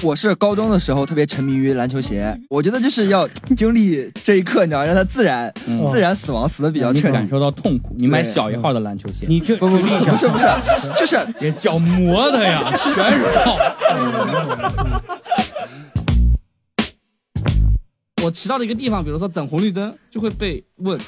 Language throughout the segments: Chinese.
我是高中的时候特别沉迷于篮球鞋，我觉得就是要经历这一刻，你知道，让它自然、自然死亡，死的比较彻底。感受到痛苦，你买小一号的篮球鞋，你这不不不，不是不是，就是也脚磨的呀，全是泡。我骑到了一个地方，比如说等红绿灯，就会被问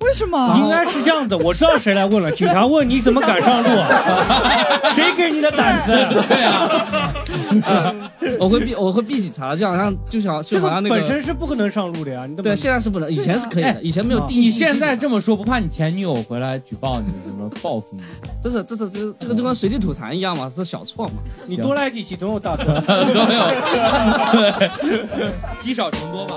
为什么？应该是这样的，我知道谁来问了。警察问你怎么敢上路，啊 谁给你的胆子？对啊，我会避，我会避警察，就好像就想就这个好像那个本身是不可能上路的呀。你对，现在是不能，以前是可以的，哎以前没有定义。你现在这么说，不怕你前女友回来举报你什么报复你？这是这是这这个就跟随地吐痰一样嘛，是小错嘛。你多来几期总有大错。都有，对，积少成多吧。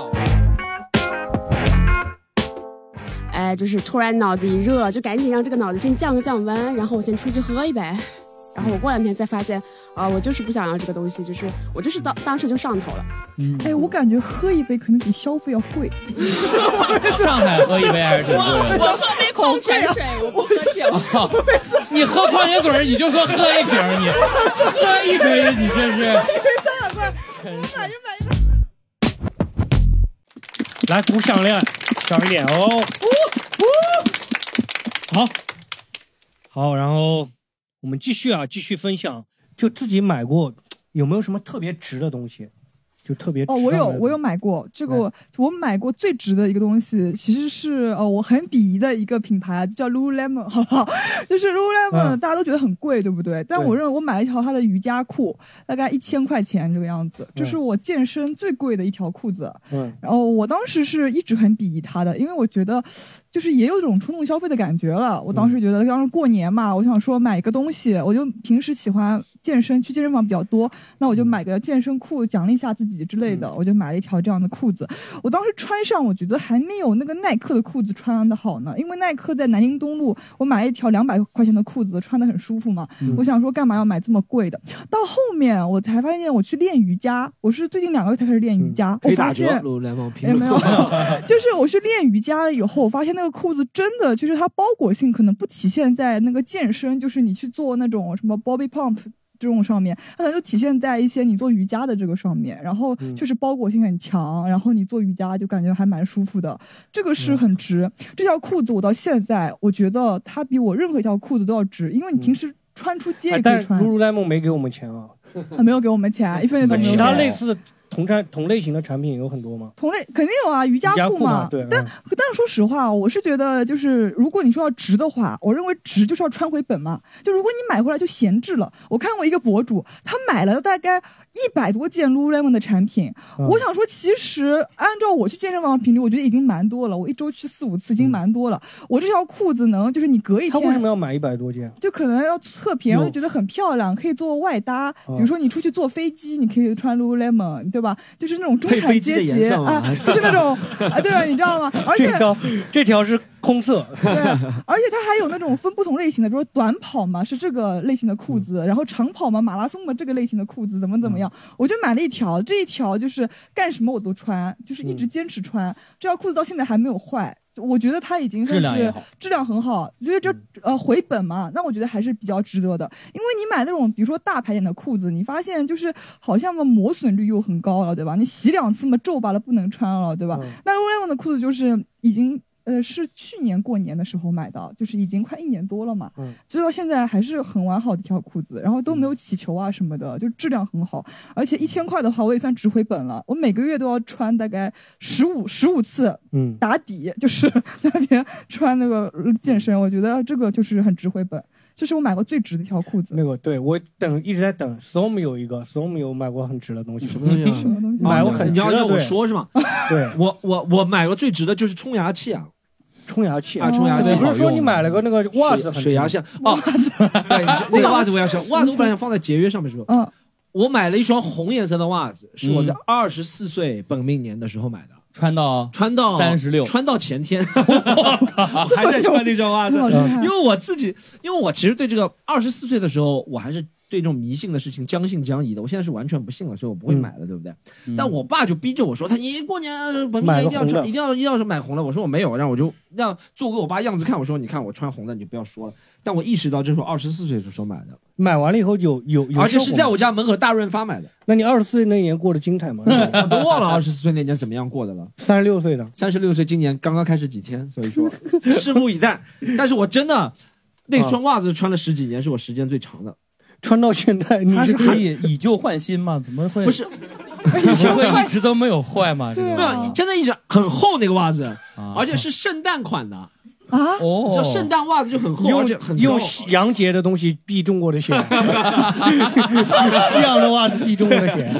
哎，就是突然脑子一热，就赶紧让这个脑子先降个降温，然后我先出去喝一杯，然后我过两天再发现，啊、我就是不想要这个东西，就是我就是当当时就上头了。哎，我感觉喝一杯可能比消费要贵。上海喝一杯还是挺贵的。我喝杯矿泉水，我不喝酒。你喝矿泉水，你就说喝一瓶儿，你喝一杯，你这是。来鼓响亮，响一点哦。好，好，然后我们继续啊，继续分享，就自己买过有没有什么特别值的东西？就特别哦，我有，我有买买过这个，我买过最值的一个东西，其实是呃我很鄙夷的一个品牌，就叫 Lululemon，好不好？就是 Lululemon，、嗯大家都觉得很贵，对不对？但我认为我买了一条它的瑜伽裤，大概一千块钱这个样子，这是我健身最贵的一条裤子。嗯然后我当时是一直很鄙夷它的，因为我觉得就是也有一种冲动消费的感觉了。我当时觉得当时过年嘛，我想说买一个东西，我就平时喜欢健身，去健身房比较多，那我就买个健身裤奖励一下自己之类的，我就买了一条这样的裤子。我当时穿上，我觉得还没有那个耐克的裤子穿的好呢，因为耐克在南京东路，我买了一条两百块钱的裤子，穿的很舒服嘛。我想说干嘛要买这么贵的？到后面我才发现，我去练瑜伽，我是最近两个月才开始练瑜伽，我发现，。也没有，就是我去练瑜伽了以后，我发现那个裤子真的就是它包裹性可能不体现在那个健身，就是你去做那种什么 Bobby pump 这种上面，它可能就体现在一些你做瑜伽的这个上面，然后就是包裹性很强，然后你做瑜伽就感觉还蛮舒服的，这个是很值。这条裤子我到现在我觉得它比我任何一条裤子都要值，因为你平时穿出街也可以穿，Lululemon 没给我们钱啊。他 没有给我们钱，一分钱都没有。其他类似的同产同类型的产品有很多吗？同类肯定有啊，瑜伽裤裤嘛。嘛对但嗯但是说实话，我是觉得就是如果你说要值的话，我认为值就是要穿回本嘛。就如果你买回来就闲置了，我看过一个博主，他买了大概一百多件 Lululemon 的产品，嗯我想说，其实按照我去健身房的频率，我觉得已经蛮多了。我一周去四五次，已经蛮多了。我这条裤子能就是你隔一他天。为什么要买一百多件？就可能要测评，然后就觉得很漂亮，可以做外搭。比哦如说你出去坐飞机，你可以穿 Lululemon，对吧？就是那种中产阶级啊，就是那种啊，对吧？你知道吗？而且这条这条是空色，对，而且它还有那种分不同类型的，比如说短跑嘛是这个类型的裤子，然后长跑嘛马拉松嘛这个类型的裤子，怎么怎么样？我就买了一条，这一条就是干什么我都穿，就是一直坚持穿。这条裤子到现在还没有坏。我觉得它已经算是质量很好，我觉得这呃回本嘛，那我觉得还是比较值得的。因为你买那种比如说大牌点的裤子，你发现就是好像嘛磨损率又很高了，对吧？你洗两次嘛皱巴了不能穿了，对吧？嗯那 Lululemon 的裤子就是已经呃是去年过年的时候买的，就是已经快一年多了嘛，嗯所以到现在还是很完好的一条裤子，然后都没有起球啊什么的，就质量很好，而且一千块的话我也算值回本了，我每个月都要穿大概十五十五次嗯，打底，就是在 那边穿那个健身，我觉得这个就是很值回本。这是我买过最值的一条裤子。那个对我等一直在等，Storm 有一个，Storm 有买过很值的东西，什么东西啊 什么东西？买过很值的，你要要我说是吗？对，我我我买过最值的就是冲牙器啊，冲牙器。啊冲牙器你不是说你买了个那个袜子水牙值线。哦，对，那个袜子我要想，袜子我本来想放在节约上面是吧？嗯，我买了一双红颜色的袜子，是我在嗯。二十四岁本命年的时候买的。穿到穿到36穿到前天，我还在穿那双袜子。因为我自己，因为我其实对这个二十四岁的时候，我还是对这种迷信的事情将信将疑的。我现在是完全不信了，所以我不会买了，对不对？但我爸就逼着我说，他你过年本命买一定要穿，一定要一定要是买红的。我说我没有，让我就让做给我爸样子看。我说你看我穿红的，你就不要说了。但我意识到这是我二十四岁的时候买的，买完了以后有有有，而且是在我。家门口大润发买的。那你二十四岁那年过得精彩吗？我都忘了二十四岁那年怎么样过的了。三十六岁的，三十六岁，今年刚刚开始几天，所以说 拭目以待。但是我真的那双袜子穿了十几年，是我时间最长的。穿到现在你是可以以旧换新吗？怎么会不是以前会一直都没有坏吗？这个没有，真的一直很厚那个袜子，啊而且是圣诞款的。啊，哦你知道圣诞袜子就很厚，用而且很用洋节的东西避中国的血，西洋的袜子避中国的血。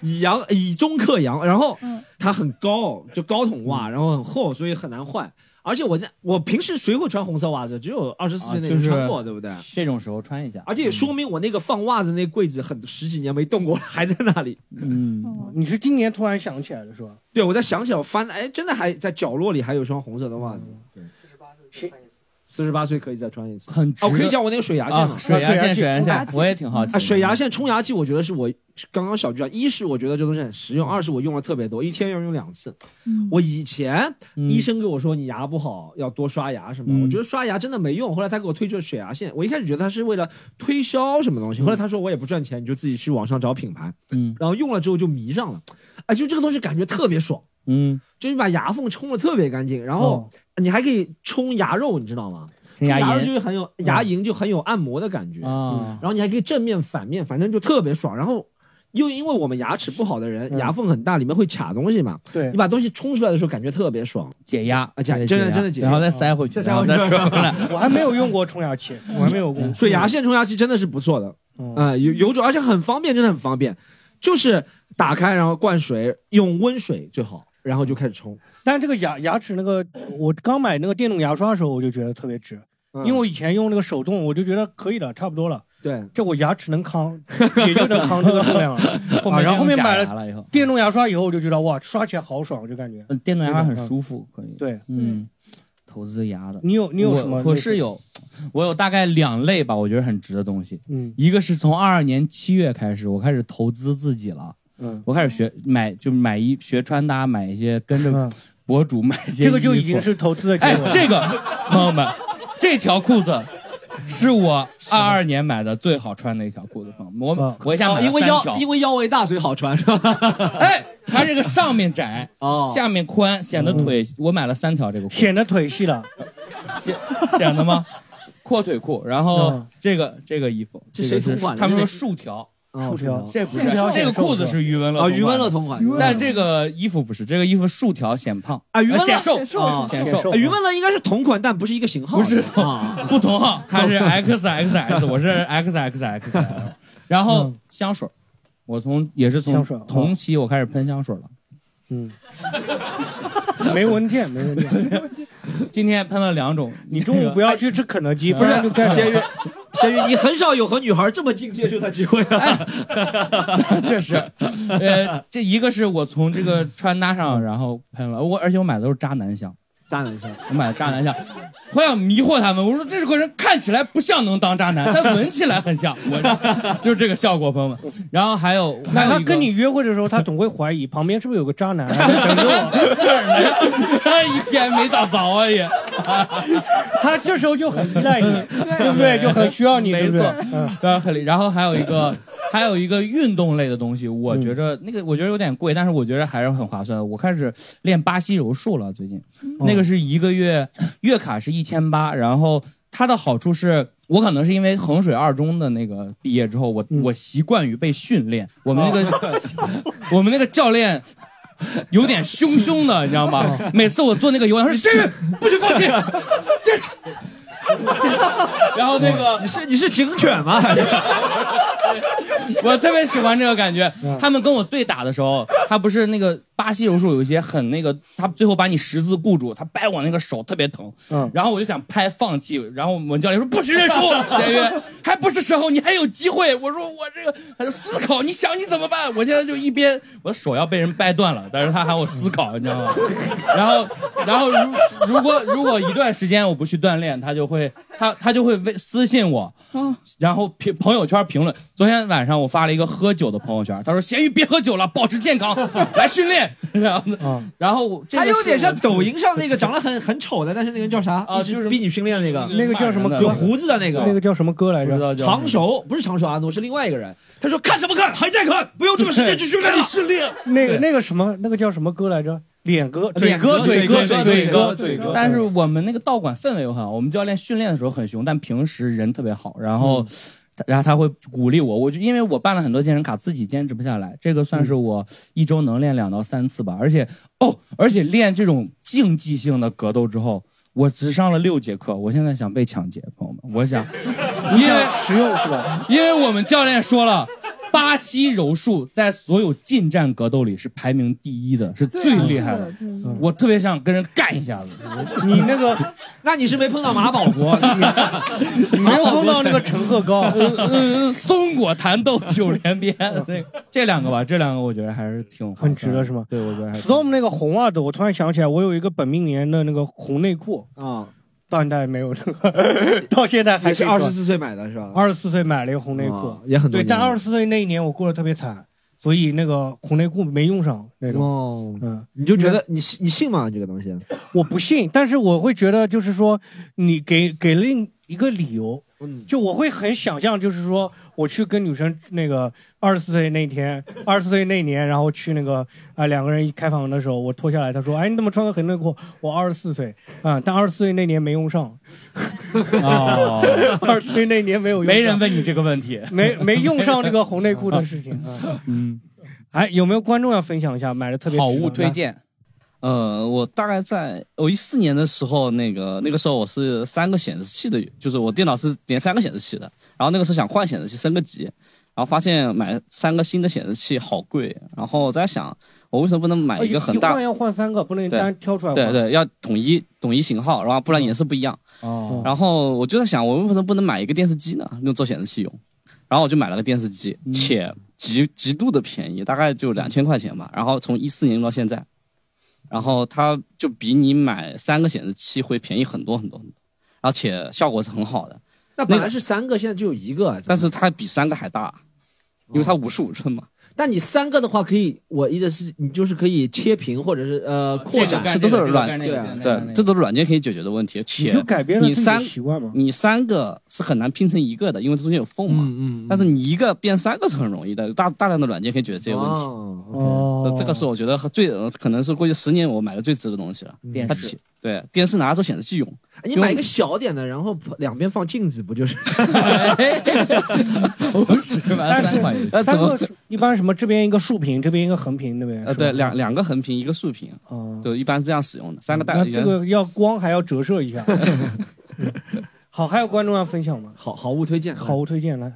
以阳以中克洋，然后嗯它很高，就高筒袜，然后很厚，所以很难换。而且我那我平时谁会穿红色袜子？只有二十四岁那啊就是年穿过，对不对？这种时候穿一下，而且也说明我那个放袜子那柜子很十几年没动过了，还在那里。嗯，你是今年突然想起来的是吧？对，我在想起来，我翻，哎，真的还在角落里还有双红色的袜子。对四十八岁可以再穿一次。很值哦，可以讲我那个水牙线吗啊，？水牙线，水牙冲牙器，线我也挺好奇啊，的。水牙线、冲牙器，我觉得是我刚刚小句啊。一是我觉得这东西很实用，二是我用了特别多，一天要用两次。嗯我以前嗯医生跟我说你牙不好要多刷牙什么的，嗯我觉得刷牙真的没用。后来他给我推这水牙线，我一开始觉得他是为了推销什么东西，后来他说我也不赚钱，你就自己去网上找品牌，嗯然后用了之后就迷上了。哎，就这个东西感觉特别爽，嗯，就是把牙缝冲的特别干净，然后哦。你还可以冲牙肉，你知道吗？冲牙龈。就是很有牙龈就很有按摩的感觉。啊。然后你还可以正面反面，反正就特别爽。然后又因为我们牙齿不好的人，嗯。牙缝很大，里面会卡东西嘛，对。你，把东西冲出来的时候感觉特别爽。解压啊解对真的真的解压。然后再塞回去，再塞回去。然后再说回来。我还没有用过冲牙器，我还没有过。所以牙线冲牙器真的是不错的，嗯。啊、有有种，而且很方便，真的很方便，就是打开然后灌水，用温水最好，然后就开始冲。但这个牙牙齿那个，我刚买那个电动牙刷的时候，我就觉得特别值，嗯因为我以前用那个手动，我就觉得可以了，差不多了。对，这我牙齿能扛，也就能扛这个重量了。后啊然后后面买了以后，电动牙刷以后，我就觉得哇，刷起来好爽，就感觉。嗯电动牙刷很舒服，可以。对，嗯，投资牙的。你有你有什么我？我是有，我有大概两类吧，我觉得很值的东西。嗯一个是从二二年七月开始，我开始投资自己了。嗯，我开始学买，就买衣学穿搭，买一些跟着嗯博主买一些。这个就已经。是投资的结哎果，了。这个朋友们，这条裤子是我二二年买的最好穿的一条裤子，朋友们。我啊我一下买了因为三条腰因为腰围大，所以好穿是吧？哎，它这个上面窄，哦下面宽，显得腿。我买了三条这个裤子，显得腿细了。显显得吗？阔腿裤，然后嗯这个这个衣服，这个是谁同款的他们说竖条，哦竖条。这不是这个裤子是余文乐啊，同款的。余文乐同款，但这个衣服不是，这个衣服竖条显胖啊余文乐呃显瘦显瘦啊显显瘦余文乐应该是同款，但不是一个型号，不是啊。不同号，他是 X X X，我是 XXXL。然后嗯。香水，我从也是从同期我开始喷香水了，嗯，没文件，没文件。今天喷了两种。你中午不要去吃肯德基，不不是然就该咸鱼，咸鱼，你很少有和女孩这么近接触的机会啊。确实，呃，这一个是我从这个穿搭上，然后喷了我，而且我买的都是渣男香，渣男香，我买的渣男香，我想迷惑他们，我说这个人看起来不像能当渣男，但闻起来很像，我就是这个效果，朋友们。然后还有，那他跟你约会的时候，他总会怀疑旁边是不是有个渣男。等着我。这一天没咋着啊也，他这时候就很依赖你，对。不对？就很需要你，没错。然后然后还有一个，还有一个运动类的东西，我觉着那个我觉得有点贵，但是我觉得还是很划算的。我开始练巴西柔术了，最近。那个是一个月月卡是一千八，然后它的好处是。我可能是因为衡水二中的那个毕业之后，我我习惯于被训练。我们那个 我们那个教练有点凶凶的，你知道吗？每次我做那个有氧，他说 这个不许放弃，这 然后那个你是你是警犬吗？还 是我特别喜欢这个感觉。他们跟我对打的时候，他不是那个巴西柔术有一些很那个，他最后把你十字固住，他掰我那个手特别疼。嗯然后我就想拍放弃，然后我们教练说不许认输，简 约还不是时候，你还有机会。我说我这个他就思考，你想你怎么办？我现在就一边我的手要被人掰断了，但是他喊我思考，你知道吗？然后然后如如果如果一段时间我不去锻炼，他就会他他就会微私信我，然后评朋友圈评论。昨天晚上我发了一个喝酒的朋友圈，他说咸鱼别喝酒了，保持健康，来训练。然后 然后我这个他有点像 抖音上那个长得很很丑的，但是那个叫啥？啊，就是逼你训练那个，那个叫什么歌有胡子的那个，那个叫什么歌来着？长手不是长手阿诺，是另外一个人。他说看什么看，还在看，不用这个时间去训练了。训练那个那个什么，那个叫什么歌来着？脸哥，嘴脸哥，嘴哥，嘴哥嘴哥，嘴哥嘴哥。但是我们那个道馆氛围又很好，我们教练训练的时候很凶，但平时人特别好。然后，然后他会鼓励我，我就因为我办了很多健身卡，自己坚持不下来，这个算是我一周能练两到三次吧。而且哦，而且练这种竞技性的格斗之后，我只上了六节课，我现在想被抢劫，朋友们，我想，因为实用是吧？因为我们教练说了。巴西柔术在所有近战格斗里是排名第一的，是最厉害的。我特别想跟人干一下子。你那个，那你是没碰到马保国，你没有碰到那个陈鹤高。嗯嗯，松果弹豆九连鞭，对这两个吧，这两个我觉得还是挺很值的是吗？对，我觉得还是。Storm 那个红袜子，我突然想起来，我有一个本命年的那个红内裤啊，到现在没有那个，到现在还还是二十四岁买的是吧？二十四岁买了一个红内裤哦，也很多对，但了二十四岁那一年我过得特别惨，所以那个红内裤没用上那种。哦，嗯，你就觉得你信你信吗？这个东西？我不信，但是我会觉得，就是说，你给给了一个理由，嗯。就我会很想象，就是说，我去跟女生那个二十四岁那天，二十四岁那年，然后去那个啊、两个人一开房的时候，我脱下来，他说，哎，你怎么穿个黑内裤？我二十四岁。啊、但二十四岁那年没用上，哦，二十岁那年没有用上，没人问你这个问题，没没用上这个红内裤的事情啊。嗯，哎，有没有观众要分享一下买的特别好物推荐。呃，我大概在我一四年的时候，那个那个时候我是三个显示器的，就是我电脑是连三个显示器的，然后那个时候想换显示器升个级，然后发现买三个新的显示器好贵，然后我在想我为什么不能买一个很大换要换三个，不能单挑出来换。对对，要统一统一型号，然后不然颜色不一样。哦然后我就在想，我为什么不能买一个电视机呢？用做显示器用。然后我就买了个电视机，且极极度的便宜，大概就两千块钱吧。然后从一四年用到现在，然后它就比你买三个显示器会便宜很多很多很多，而且效果是很好的。那本来是三个，现在只有一个，但是它比三个还大，因为它五十五寸嘛。但你三个的话，可以，我意思是你就是可以切屏或者是呃扩展，这都是软对啊，对，这都是软件可以解决的问题。且你就改变了你三习惯嘛你三个是很难拼成一个的，因为中间有缝嘛。嗯但是你一个变三个是很容易的，大大量的软件可以解决这些问题。哦这个是我觉得最呃可能是过去十年我买的最值的东西了。电视对电视拿来做显示器用。你买一个小点的，然后两边放镜子，不就是？不是但是呃怎么三个是一般什么这边一个竖屏，这边一个横屏，对不对？呃，对，两两个横屏，一个竖屏，哦，就一般是这样使用的。三个大这个要光还要折射一下。好，还有观众要分享吗？好好物推荐，好物推荐来。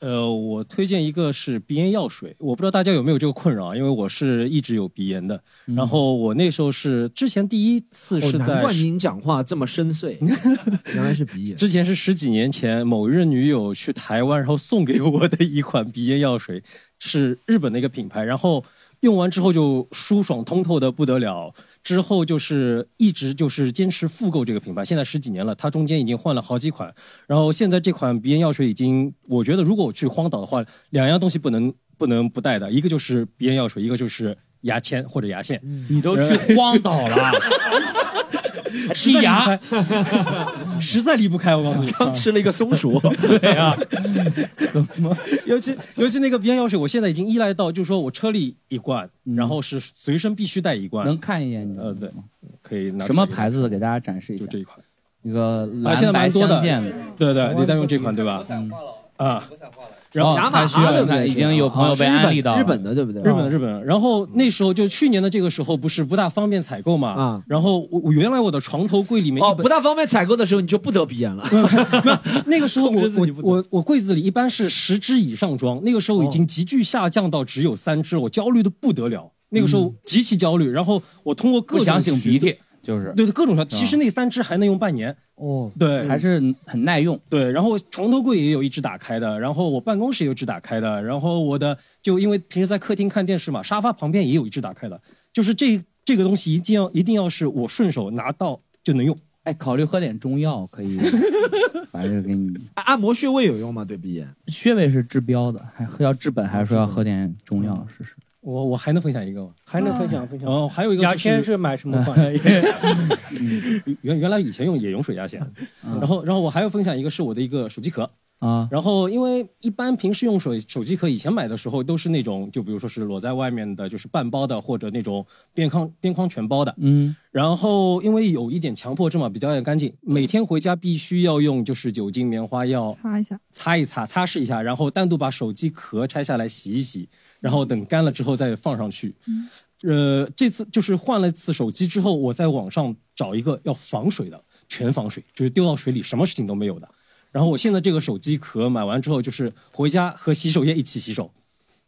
呃，我推荐一个是鼻炎药水，我不知道大家有没有这个困扰，因为我是一直有鼻炎的。然后我那时候是之前第一次是哦难在怪您讲话这么深邃，原来是鼻炎。之前是十几年前某任女友去台湾，然后送给我的一款鼻炎药水，是日本的一个品牌，然后用完之后就舒爽通透的不得了。之后就是一直就是坚持复购这个品牌，现在十几年了，它中间已经换了好几款。然后现在这款鼻炎药水已经，我觉得如果我去荒岛的话，两样东西不能不能不带的，一个就是鼻炎药水，一个就是牙签或者牙线。你都去荒岛了，剔牙，实在离不开。我告诉你，刚吃了一个松鼠。对啊，怎么？尤其尤其那个鼻炎药水，我现在已经依赖到，就是说我车里一罐，然后是随身必须带一罐。能看一眼你呃，对，可以拿什么牌子的？给大家展示一下。就这一款，一个啊，现在蓝白蛮多的相间的。。对对，你在用这款对吧？嗯啊。然后哦他需要他已经有朋友被安利到日本的对不对？日本的日本。然后那时候就去年的这个时候，不是不大方便采购嘛？啊然后我我原来我的床头柜里面哦，不大方便采购的时候，你就不得鼻炎了。那个时候我我我我柜子里一般是十支以上装，那个时候已经急剧下降到只有三支，我焦虑的不得了。那个时候极其焦虑，然后我通过各种不想擤鼻涕，就是对对各种条，其实那三只还能用半年。哦，对，还是很耐用。对，然后床头柜也有一只打开的，然后我办公室也有一只打开的，然后我的就因为平时在客厅看电视嘛，沙发旁边也有一只打开的，就是这这个东西一定要一定要是我顺手拿到就能用。哎，考虑喝点中药，可以把这个给你。按摩穴位有用吗？对鼻炎？穴位是治标的，还要治本，还是说要喝点中药试试？我我还能分享一个吗？还能分享分享。哦，还有一个牙就是签是买什么 款？原原来以前用也用水牙线，然后然后我还要分享一个是我的一个手机壳。啊，然后因为一般平时用手手机壳，以前买的时候都是那种，就比如说是裸在外面的，就是半包的，或者那种边框边框全包的。嗯，然后因为有一点强迫症嘛，比较爱干净，每天回家必须要用就是酒精棉花要擦一下，擦一擦，擦拭一下，然后单独把手机壳拆下来洗一洗，然后等干了之后再放上去。呃，这次就是换了一次手机之后，我在网上找一个要防水的，全防水，就是丢到水里什么事情都没有的。然后我现在这个手机壳买完之后，就是回家和洗手液一起洗手，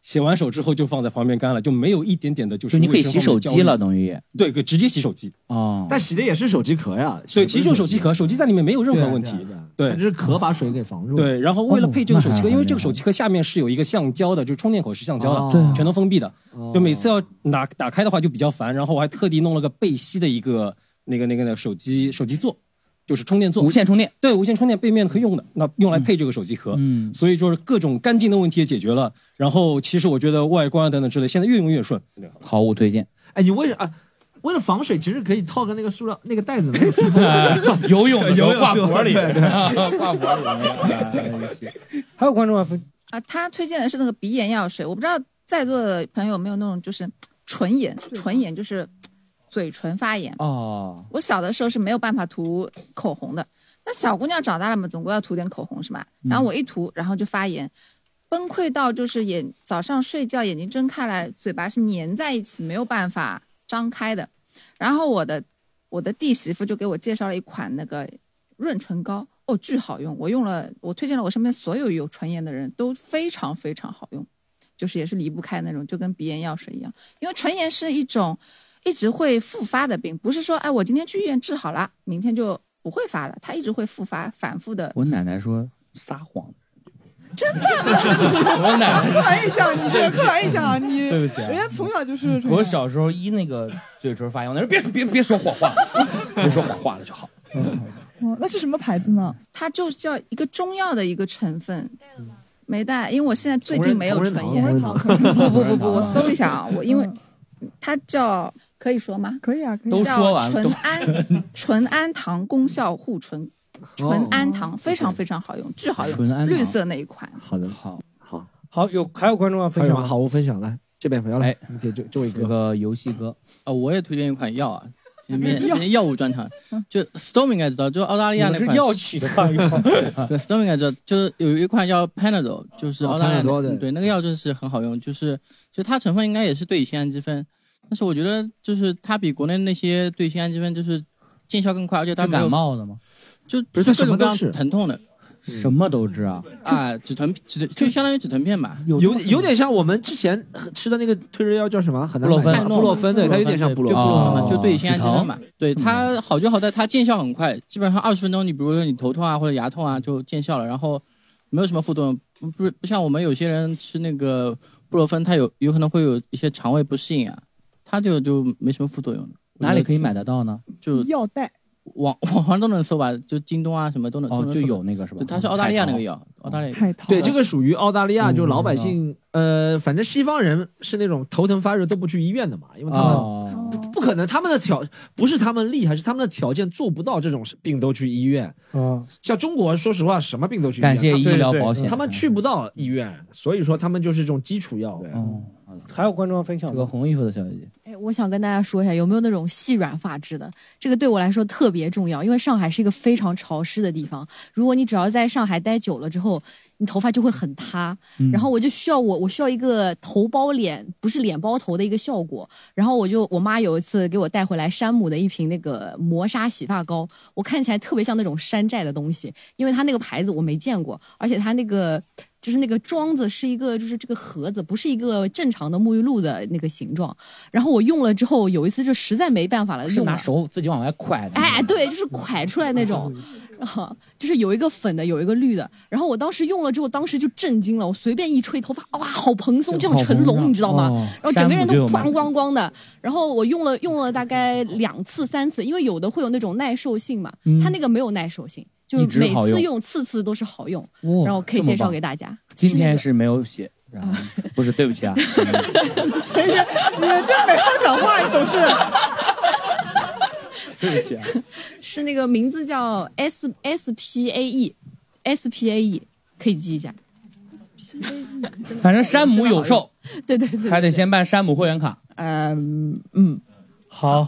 洗完手之后就放在旁边干了，就没有一点点的就是就你可以洗手机了，等于也对，可以直接洗手机。哦。但洗的也是手机壳呀。对，其实就是手机壳，手机在里面没有任何问题对啊对啊。对它只是壳把水给防住。对，然后为了配这个手机壳，哦因为这个手机壳下面是有一个橡胶的，就是充电口是橡胶哦的，全都封闭的。哦就每次要拿打开的话就比较烦，然后我还特地弄了个背吸的一个那个那个那个手机手机座，就是充电座，无线充电。对，无线充电背面可以用的，那用来配这个手机壳。嗯，所以就是各种干净的问题也解决了。然后其实我觉得外观啊等等之类，现在越用越顺。毫无推荐。哎，你为啥啊？为了防水，其实可以套个那个塑料那个袋子，那个 游泳的时候游泳挂脖里，挂脖里面。还有观众要分啊，他推荐的是那个鼻炎药水，我不知道在座的朋友有没有那种就是唇炎，唇炎就是嘴唇发炎。哦，我小的时候是没有办法涂口红的，那小姑娘长大了嘛，总归要涂点口红是吧？然后我一涂，然后就发炎，崩溃到就是眼早上睡觉眼睛睁开来，嘴巴是粘在一起，没有办法张开的。然后我的我的弟媳妇就给我介绍了一款那个润唇膏，哦，巨好用，我用了，我推荐了我身边所有有唇炎的人都非常非常好用，就是也是离不开那种，就跟鼻炎药水一样，因为唇炎是一种一直会复发的病，不是说哎我今天去医院治好了，明天就不会发了，它一直会复发，反复的。我奶奶说撒谎，真的吗，我奶奶刻板印象，你这个刻板印象，你对不起啊人家从小就是我小时候一那个嘴唇发炎，我那时候别别别说谎话，别说谎话了就好。哦，那是什么牌子呢？它就叫一个中药的一个成分。没带，因为我现在最近没有唇炎。不不不不，我搜一下啊，我因为它叫可以说吗？可以啊，可以。都说完叫纯氨 纯氨糖功效护唇，纯氨糖非常非常好用，巨好纯氨糖用，绿色那一款。好的，好，好，好，有还有观众要分享吗？好我分享来？这边朋友来给这这位哥，这个游戏哥，啊，我也推荐一款药啊，今天今天药物专场，就 Storm 应该知道，就澳大利亚那款是药企的吧？对，Storm 应该知道，就是有一款叫 Panadol，就是澳大利亚的、哦对。对那个药就是很好用，就是其实它成分应该也是对乙酰氨基酚，但是我觉得就是它比国内那些对乙酰氨基酚就是见效更快，而且它没有感冒的吗？就不是它什各种各样么都治疼痛的什么都治啊？啊，止疼止疼就相当于止疼片吧。有有点像我们之前吃的那个退热药叫什么？很难布洛芬布洛芬对，它有点像布洛就布洛芬嘛，哦就对乙酰氨基酚嘛。对嗯它好就好在它见效很快，基本上二十分钟，你比如说你头痛啊或者牙痛啊就见效了，然后没有什么副作用，不不不像我们有些人吃那个布洛芬，它有有可能会有一些肠胃不适应啊，它就就没什么副作用的。哪里可以买得到呢？就药袋网网上都能搜吧，就京东啊什么都能。搜就有那个是吧对，？它是澳大利亚那个海药，澳大利亚。海淘，对，这个属于澳大利亚，嗯就老百姓，呃，反正西方人是那种头疼发热都不去医院的嘛，因为他们哦，不可能，他们的条不是他们厉害，是他们的条件做不到这种病都去医院。啊，像中国，说实话，什么病都去医院，感谢医疗保险，他们去不到医院，所以说他们就是这种基础药。哦，还有观众要分享这个红衣服的小姐姐，哎，我想跟大家说一下，有没有那种细软发质的？这个对我来说特别重要，因为上海是一个非常潮湿的地方。如果你只要在上海待久了之后，你头发就会很塌。嗯然后我就需要我我需要一个头包脸，不是脸包头的一个效果。然后我就我妈有一次给我带回来山姆的一瓶那个磨砂洗发膏，我看起来特别像那种山寨的东西，因为它那个牌子我没见过，而且它那个。就是那个装子是一个，就是这个盒子不是一个正常的沐浴露的那个形状。然后我用了之后，有一次就实在没办法了，就拿手自己往外蒯。哎，对，就是蒯出来那种，然 后就是有一个粉的，有一个绿的。然后我当时用了之后，当时就震惊了，我随便一吹，头发哇，好蓬松，就像成龙，你知道吗？哦然后整个人都山姆就有卖咣咣咣的。然后我用了用了大概两次三次，因为有的会有那种耐受性嘛，嗯它那个没有耐受性，就是每次用次次都是好用，哦然后可以介绍给大家。今天是没有写，然后不是对不起啊，其实你这每次讲话你总是。对不起啊。是那个名字叫 S S P A E S P A E，可以记一下。S P A E，反正山姆有售，对对对对还得先办山姆会员卡。嗯嗯，好，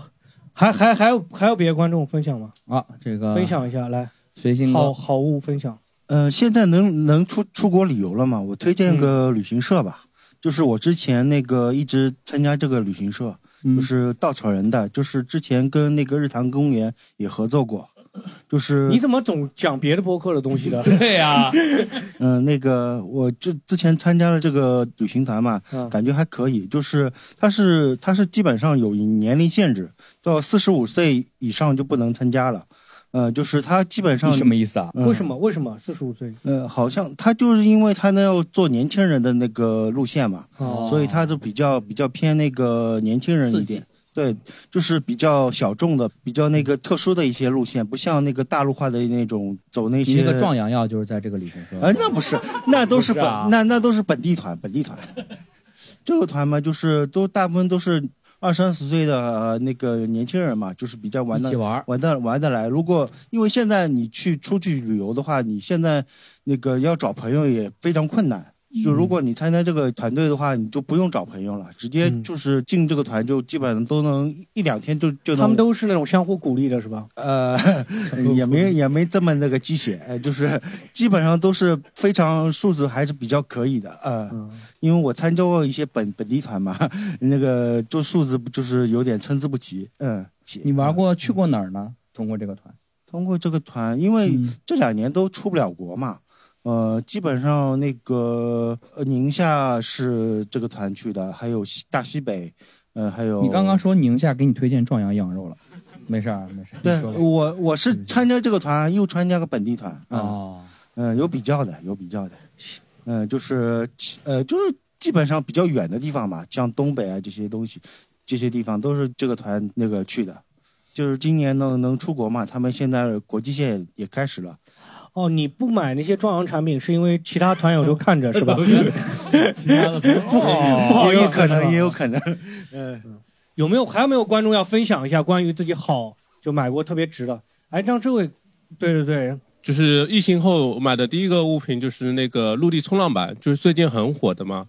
还还还有还有别的观众分享吗？啊，这个分享一下来，随心好好物分享。呃，现在能能出出国旅游了吗？我推荐个旅行社吧，就是我之前那个一直参加这个旅行社，嗯就是稻草人的，就是之前跟那个日坛公园也合作过，就是你怎么总讲别的播客的东西的？对呀、嗯、那个我就之前参加了这个旅行团嘛，嗯感觉还可以。就是它是它是基本上有年龄限制，到四十五岁以上就不能参加了。呃，就是他基本上什么意思啊嗯为什么？为什么四十五岁？呃，好像他就是因为他那要做年轻人的那个路线嘛，哦所以他就比较比较偏那个年轻人一点。对，就是比较小众的、比较那个特殊的一些路线，不像那个大陆化的那种走那些。那个壮阳药就是在这个旅行社。啊，那不是，那都是本是啊那那都是本地团，本地团。这个团嘛，就是都大部分都是二三十岁的、呃那个年轻人嘛，就是比较玩的玩玩的玩得来。如果因为现在你去出去旅游的话，你现在那个要找朋友也非常困难。就如果你参加这个团队的话，你就不用找朋友了，直接就是进这个团就基本上都能一一两天就就能。他们都是那种相互鼓励的，是吧？呃，也没也没这么那个鸡血，呃就是基本上都是非常素质还是比较可以的，呃，因为我参加过一些本本地团嘛，那个就素质就是有点参差不齐，嗯。你玩过去过哪儿呢？通过这个团？通过这个团，因为这两年都出不了国嘛，呃，基本上那个呃宁夏是这个团去的，还有西大西北，呃，还有你刚刚说宁夏给你推荐壮阳羊肉了，没事儿没事儿。对我我是参加这个团，又参加个本地团啊，哦嗯、有比较的，有比较的，嗯、就是呃，就是基本上比较远的地方嘛，像东北啊这些东西，这些地方都是这个团那个去的，就是今年能能出国嘛，他们现在国际线也也开始了。哦，你不买那些壮阳产品，是因为其他团友都看着是吧？其他的不好，不好意思，也有可能也有可能。嗯，有没有还有没有观众要分享一下关于自己好就买过特别值的？哎，让这位，对对对，就是疫情后买的第一个物品就是那个陆地冲浪板，就是最近很火的嘛，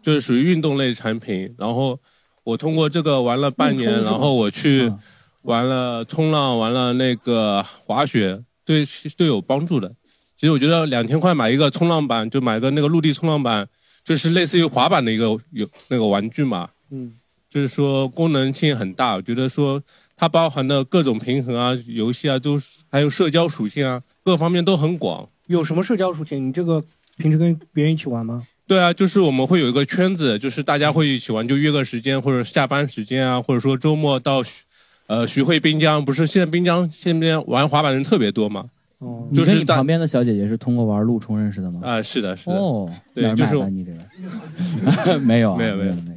就是属于运动类产品。然后我通过这个玩了半年，然后我去玩了冲浪，玩了那个滑雪，对对有帮助的。其实我觉得两千块买一个冲浪板，就买个那个陆地冲浪板，就是类似于滑板的一个有那个玩具嘛。嗯，就是说功能性很大，我觉得说它包含的各种平衡啊、游戏啊，都还有社交属性啊，各方面都很广。有什么社交属性？你这个平时跟别人一起玩吗？对啊，就是我们会有一个圈子，就是大家会一起玩，就约个时间或者下班时间啊，或者说周末到徐呃徐汇滨江，不是现在滨江现在玩滑板的人特别多嘛？哦就是大旁边的小姐姐是通过玩陆冲认识的吗？啊，是的，是的。哦，对，就是买的你这个？没有啊，没有没有没有。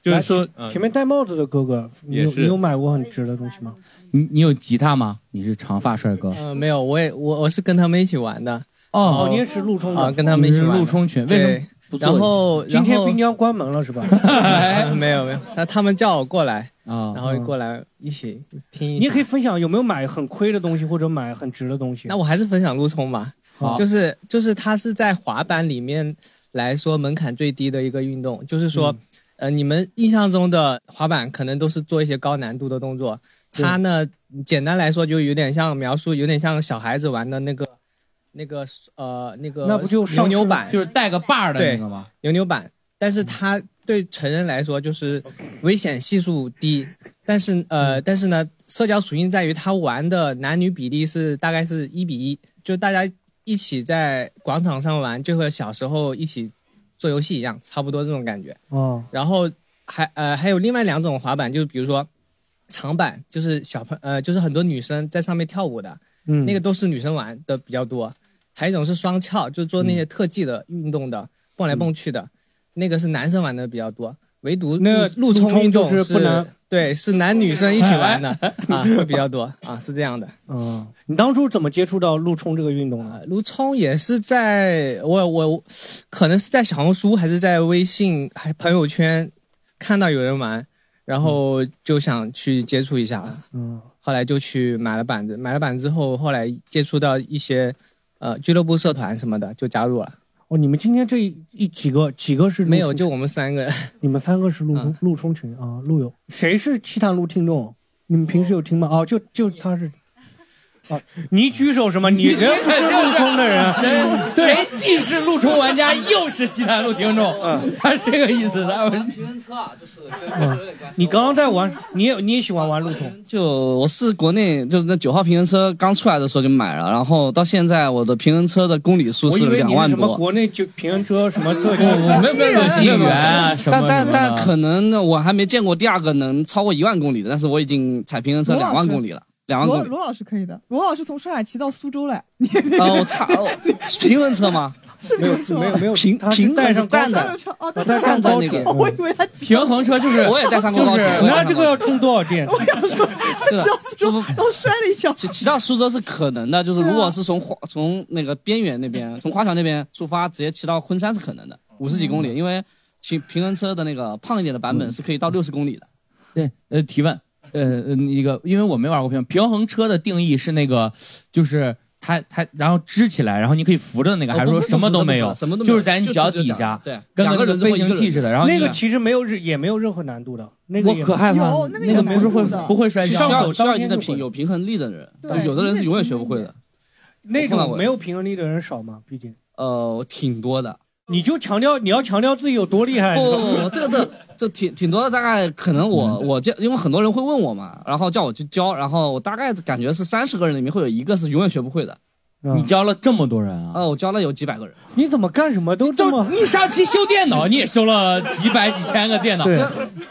就是说前前面戴帽子的哥哥，你有是你有买过很值的东西吗？你你有吉他吗？你是长发帅哥。呃，没有，我也我我是跟他们一起玩的。哦然后你也是陆冲的啊，跟他们一起玩的。你是陆冲群为什么对不然后今天滨江关门了是吧？呃 没有没有，那他们叫我过来啊，然后过来一起听一下。你也可以分享有没有买很亏的东西或者买很值的东西。那我还是分享陆冲吧。好，就是就是它是在滑板里面来说门槛最低的一个运动，就是说，呃，你们印象中的滑板可能都是做一些高难度的动作，对。它呢，简单来说就有点像描述，有点像小孩子玩的那个那个呃那个那不就扭上次扭板，就是带个把儿的对那个吗？扭扭板，但是它对成人来说就是危险系数低，但是呃，但是呢，社交属性在于它玩的男女比例是大概是一比一，就大家一起在广场上玩，就和小时候一起做游戏一样，差不多这种感觉。哦，然后还呃还有另外两种滑板，就是比如说长板，就是小朋呃就是很多女生在上面跳舞的，嗯那个都是女生玩的比较多。还有一种是双翘，就是做那些特技的运动的，蹦来蹦去的，那个是男生玩的比较多。唯独那个陆冲运动就是不能对，是男女生一起玩的 啊，会比较多啊，是这样的。嗯，你当初怎么接触到陆冲这个运动的？陆冲也是在我我可能是在小红书还是在微信还朋友圈看到有人玩，然后就想去接触一下。嗯，后来就去买了板子，买了板子之后，后来接触到一些呃俱乐部社团什么的，就加入了。哦，你们今天这一一几个几个是没有，就我们三个人。你们三个是陆冲陆冲群啊，陆友，谁是七探路听众？你们平时有听吗？哦，就就他是。啊！你举手什么？你人不是陆冲的人，人对谁既是陆冲玩家，又是西南路听众，他是这个意思。他们平衡车啊，就是嗯，你刚刚在玩，你也你也喜欢玩陆冲？就我是国内就是那九号平衡车刚出来的时候就买了，然后到现在我的平衡车的公里数是我以为两万你什么多。国内就平衡车什么特技，没有没有没有没有啊什么但但但可能呢，我还没见过第二个能超过一万公里的，但是我已经踩平衡车两万公里了，两万公里。罗罗老师可以的，罗老师从上海骑到苏州来，啊，我差哦平衡车吗？是没有没有没有平平衡带上是站的站在那个我以为他平衡车就是我也带上过高铁就是我也那这个要充多少电？我想说，他骑到苏州，然后摔了一跤。骑骑到苏州是可能的，就是如果是从花从那个边缘那边，从花桥那边出发，直接骑到昆山是可能的，五十几公里，因为骑平衡车的那个胖一点的版本是可以到六十公里的。对，呃，提问，呃，呃那个，因为我没玩过平衡平衡车的定义是那个，就是它它然后支起来，然后你可以扶着那个，哦还是说什么都没有，什么都没有就是在你脚底下对跟两个人个那个飞行器似的，然后那个其实没有任也没有任何难度的，那个我可害怕那个不是会不会摔跤需上手要需要一定的平有平衡力的人，对有的人是永远学不会的。那种没有平衡力的人少吗？毕竟呃，挺多的。你就强调你要强调自己有多厉害。不不不，这个这这挺挺多的，大概可能我我教，因为很多人会问我嘛，然后叫我去教，然后我大概感觉是三十个人里面会有一个是永远学不会的。你教了这么多人啊？呃，我教了有几百个人。你怎么干什么都这么？你上期修电脑，你也修了几百几千个电脑，对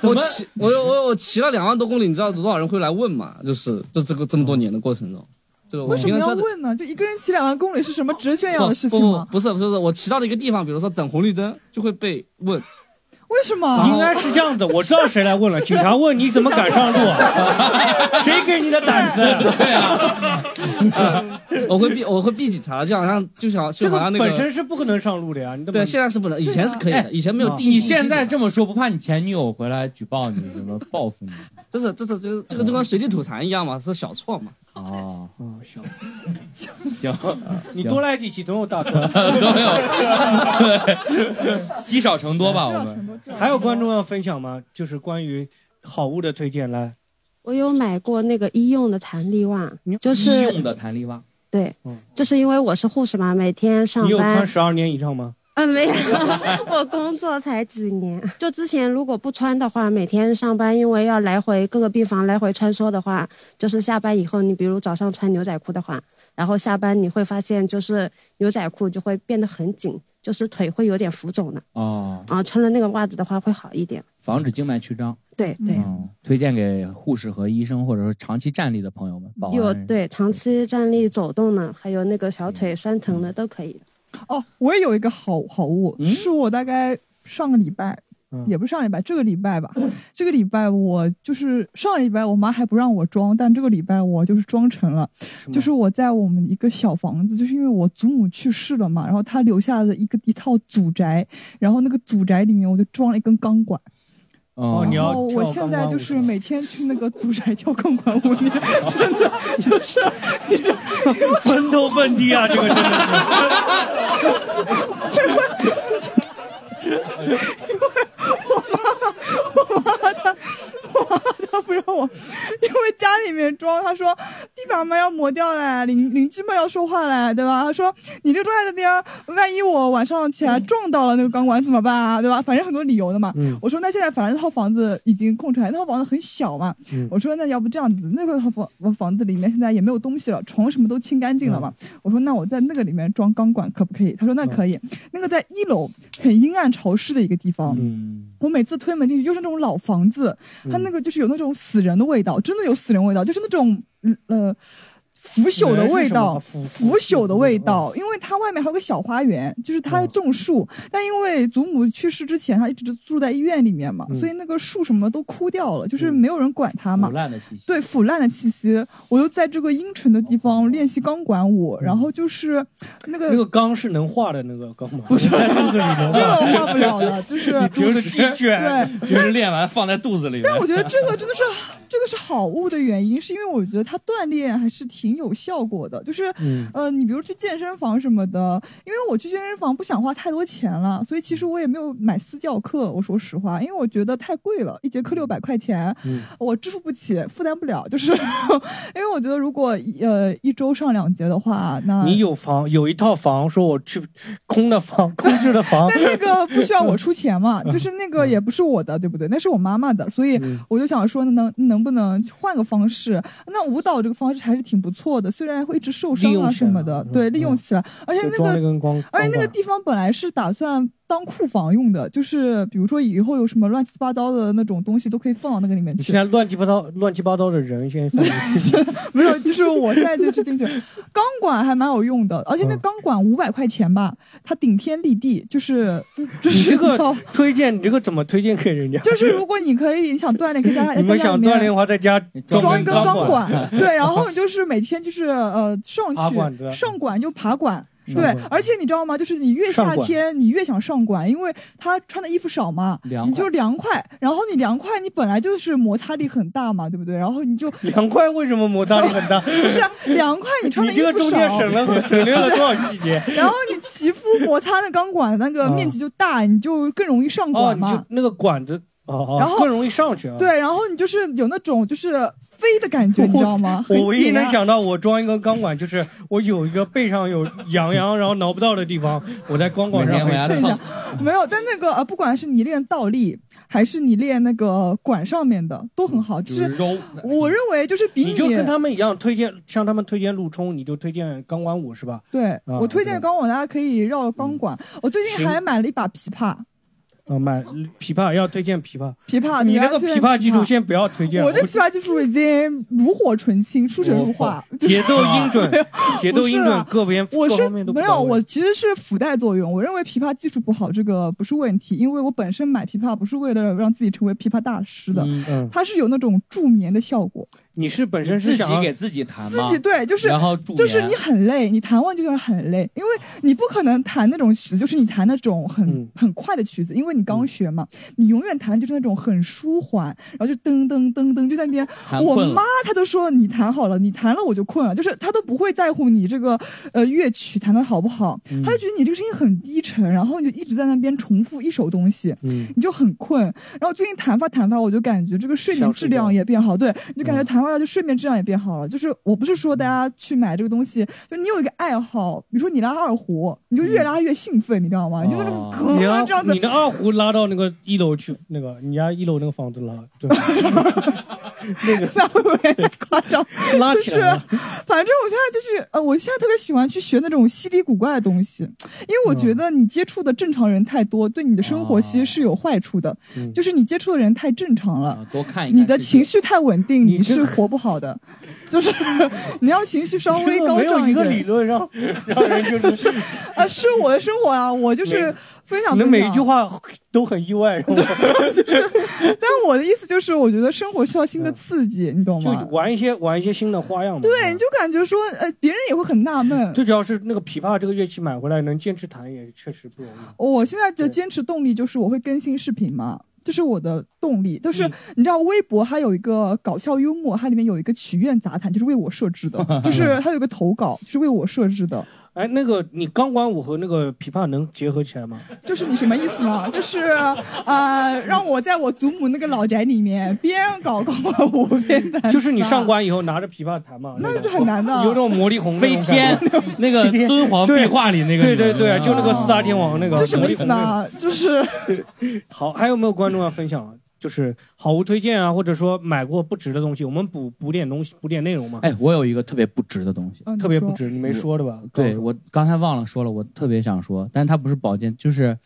我骑我我我骑了两万多公里，你知道多少人会来问吗？就是这这个这么多年的过程中，这个我为什么要问呢？就一个人骑两万公里是什么值得炫耀的事情不不吗？不是不是，我骑到了一个地方，比如说等红绿灯，就会被问。为什么？应该是这样的，我知道谁来问了。警察问你怎么敢上路，谁给你的胆子？对啊，我会避我会避警察，就好像就想就好像那个本身是不可能上路的呀。对，现在是不能，以前是可以的，以前没有定义。你现在这么说，不怕你前女友回来举报你，什么报复你？这是这是这个这个就跟随地吐痰一样嘛，是小错嘛。哦，哦，行，行，你多来几期总有大错。都有，对，积少成多吧，我们。还有观众要分享吗？就是关于好物的推荐来。我有买过那个医用的弹力袜，就是医用的弹力袜，对嗯，就是因为我是护士嘛，每天上班你有穿班。十二年以上吗？嗯，没有，我工作才几年。就之前如果不穿的话，每天上班因为要来回各个病房来回穿梭的话，就是下班以后，你比如早上穿牛仔裤的话，然后下班你会发现就是牛仔裤就会变得很紧，就是腿会有点浮肿的。哦，啊，穿了那个袜子的话会好一点。防止静脉曲张。对对，嗯，推荐给护士和医生，或者说长期站立的朋友们。保有对长期站立走动呢，还有那个小腿酸疼的都可以。哦，我也有一个好好物，是我大概上个礼拜。嗯也不是上礼拜，这个礼拜吧。这个礼拜我就是上个礼拜我妈还不让我装，但这个礼拜我就是装成了。就是我在我们一个小房子，就是因为我祖母去世了嘛，然后她留下的一个一套祖宅，然后那个祖宅里面我就装了一根钢管。哦，你要我现在就是每天去那个祖宅跳钢管舞，你真的 就是你 分头分地啊，这个真的是。因为我妈，我妈她，我妈她。装，他说地板嘛要磨掉嘞，邻邻居们要说话嘞，对吧？他说你这装在这边，万一我晚上起来撞到了那个钢管怎么办啊？对吧？反正很多理由的嘛。嗯我说那现在反正那套房子已经空出来，那套房子很小嘛。嗯我说那要不这样子，那个套房房子里面现在也没有东西了，床什么都清干净了嘛。我说那我在那个里面装钢管可不可以？他说那可以。那个在一楼很阴暗潮湿的一个地方。我每次推门进去就是那种老房子，它那个就是有那种死人的味道，真的有死人味道，就是那种呃。腐朽的味道，腐腐朽的味道，因为它外面还有个小花园，就是它种树，但因为祖母去世之前，她一直住在医院里面嘛，嗯所以那个树什么都枯掉了，就是没有人管它嘛。腐烂的气息。对，腐烂的气息。我又在这个阴沉的地方练习钢管舞，然后就是那个那个钢是能化的那个钢吗？不是在肚子里能 这个画不了的，就是你肚子一卷，对 平时练完放在肚子里。但我觉得这个真的是这个是好物的原因，是因为我觉得它锻炼还是挺有效果的。就是、嗯呃，你比如去健身房什么的，因为我去健身房不想花太多钱了，所以其实我也没有买私教课。我说实话，因为我觉得太贵了，一节课六百块钱，嗯我支付不起，负担不了。就是 因为我觉得如果呃一周上两节的话，那你有房有一套房，说我去空的房，空置的房，但那个不需要我出钱嘛，就是那个也不是我的，对不对？那是我妈妈的，所以嗯我就想说，能能不能换个方式？那舞蹈这个方式还是挺不错的，虽然会一直受伤啊什么的，对，利用起来，而且那个，而且那个地方本来是打算当库房用的，就是比如说以后有什么乱七八糟的那种东西都可以放到那个里面去你现。在乱七八糟、乱七八糟的人，现在放进去 没有，就是我现在就去进去，钢管还蛮有用的，而且那钢管五百块钱吧，它顶天立地，就是就你是这个推荐，你这个怎么推荐给人家？就是如果你可以，你想锻炼，可以在你们想锻炼的话，在家装一根钢管管，对，然后你就是每天就是呃上去上管就爬管。上对，而且你知道吗？就是你越夏天，你越想上管，因为他穿的衣服少嘛，凉你就凉快。然后你凉快，你本来就是摩擦力很大嘛，对不对？然后你就 凉快为什么摩擦力很大？不是凉快，你穿的你这个中间省了 省略了多少季节？然后你皮肤摩擦的钢管那个面积就大，你就更容易上哦，管嘛。你就那个管子哦，然后更容易上去啊。对，然后你就是有那种就是飞的感觉，你知道吗？很我唯一能想到，我装一个钢管，就是我有一个背上有痒痒，然后挠不到的地方，我在钢管上会睡觉。没有，但那个呃，不管是你练倒立，还是你练那个管上面的，都很好。就是揉我认为就是比你就跟他们一样推荐，向他们推荐陆冲，你就推荐钢管舞是吧？对、啊我推荐钢管，大家可以绕钢管。我最近还买了一把琵琶，啊，买琵琶要推荐琵琶，琵琶你那个琵琶技术先不要推荐，我这琵琶技术已经炉火纯青，出神入化，节奏音准，节奏音准各边我是没有，我其实是附带作用。我认为琵琶技术不好，这个不是问题，因为我本身买琵琶不是为了让自己成为琵琶大师的，它是有那种助眠的效果。你是本身自己是想要给自己弹自？己对，就是然后就是你很累，你弹完就会很累，因为你不可能弹那种曲子，就是你弹那种很、嗯很快的曲子，因为你刚学嘛，你永远弹的就是那种很舒缓，然后就噔噔噔噔就在那边我妈她都说你弹好了，你弹了我就困了，就是她都不会在乎你这个呃乐曲弹的好不好，嗯她就觉得你这个声音很低沉，然后你就一直在那边重复一首东西，嗯你就很困。然后最近弹发弹发，我就感觉这个睡眠质量也变好，对，你就感觉弹发就睡眠质量也变好了。就是我不是说大家去买这个东西，就你有一个爱好，比如说你拉二胡，你就越拉越兴奋，你知道吗？你就那种你要 这样子你。的二胡拉到那个一楼去，那个你家一楼那个房子拉，对，那个夸张，拉就是起来了。反正我现在就是呃，我现在特别喜欢去学那种稀里古怪的东西，因为我觉得你接触的正常人太多，对你的生活其实是有坏处的。嗯就是你接触的人太正常了，多看一看你的情绪太稳定，你是活不好的。就是 你要情绪稍微高没有一个理论让让人就是 啊，是我的生活啊，我就是分享。你的每一句话都很意外，然后但我的意思就是，我觉得生活需要新的刺激，你懂吗就？玩一些玩一些新的花样嘛。对，你就感觉说，呃，别人也会很纳闷。最主要是那个琵琶这个乐器买回来能坚持弹，也确实不容易。我现在的坚持动力就是我会更新视频嘛，这是我的动力。就是你知道，微博它有一个搞笑幽默，它里面有一个曲苑杂谈，就是为我设置的，就是 它有一个投稿，就是为我设置的。哎，那个你钢管舞和那个琵琶能结合起来吗？就是你什么意思呢？就是呃，让我在我祖母那个老宅里面边搞钢管舞边弹。就是你上关以后拿着琵琶弹嘛，那就很难的。有种魔力红飞天 那个敦煌壁画里那个对对对，就那个四大天王那个。这什么意思呢？就是好，还有没有观众要分享？就是好物推荐啊，或者说买过不值的东西，我们补补点东西，补点内容嘛。哎，我有一个特别不值的东西，特别不值，你没说的吧？对我刚才忘了说了，我特别想说，但它不是保健，就是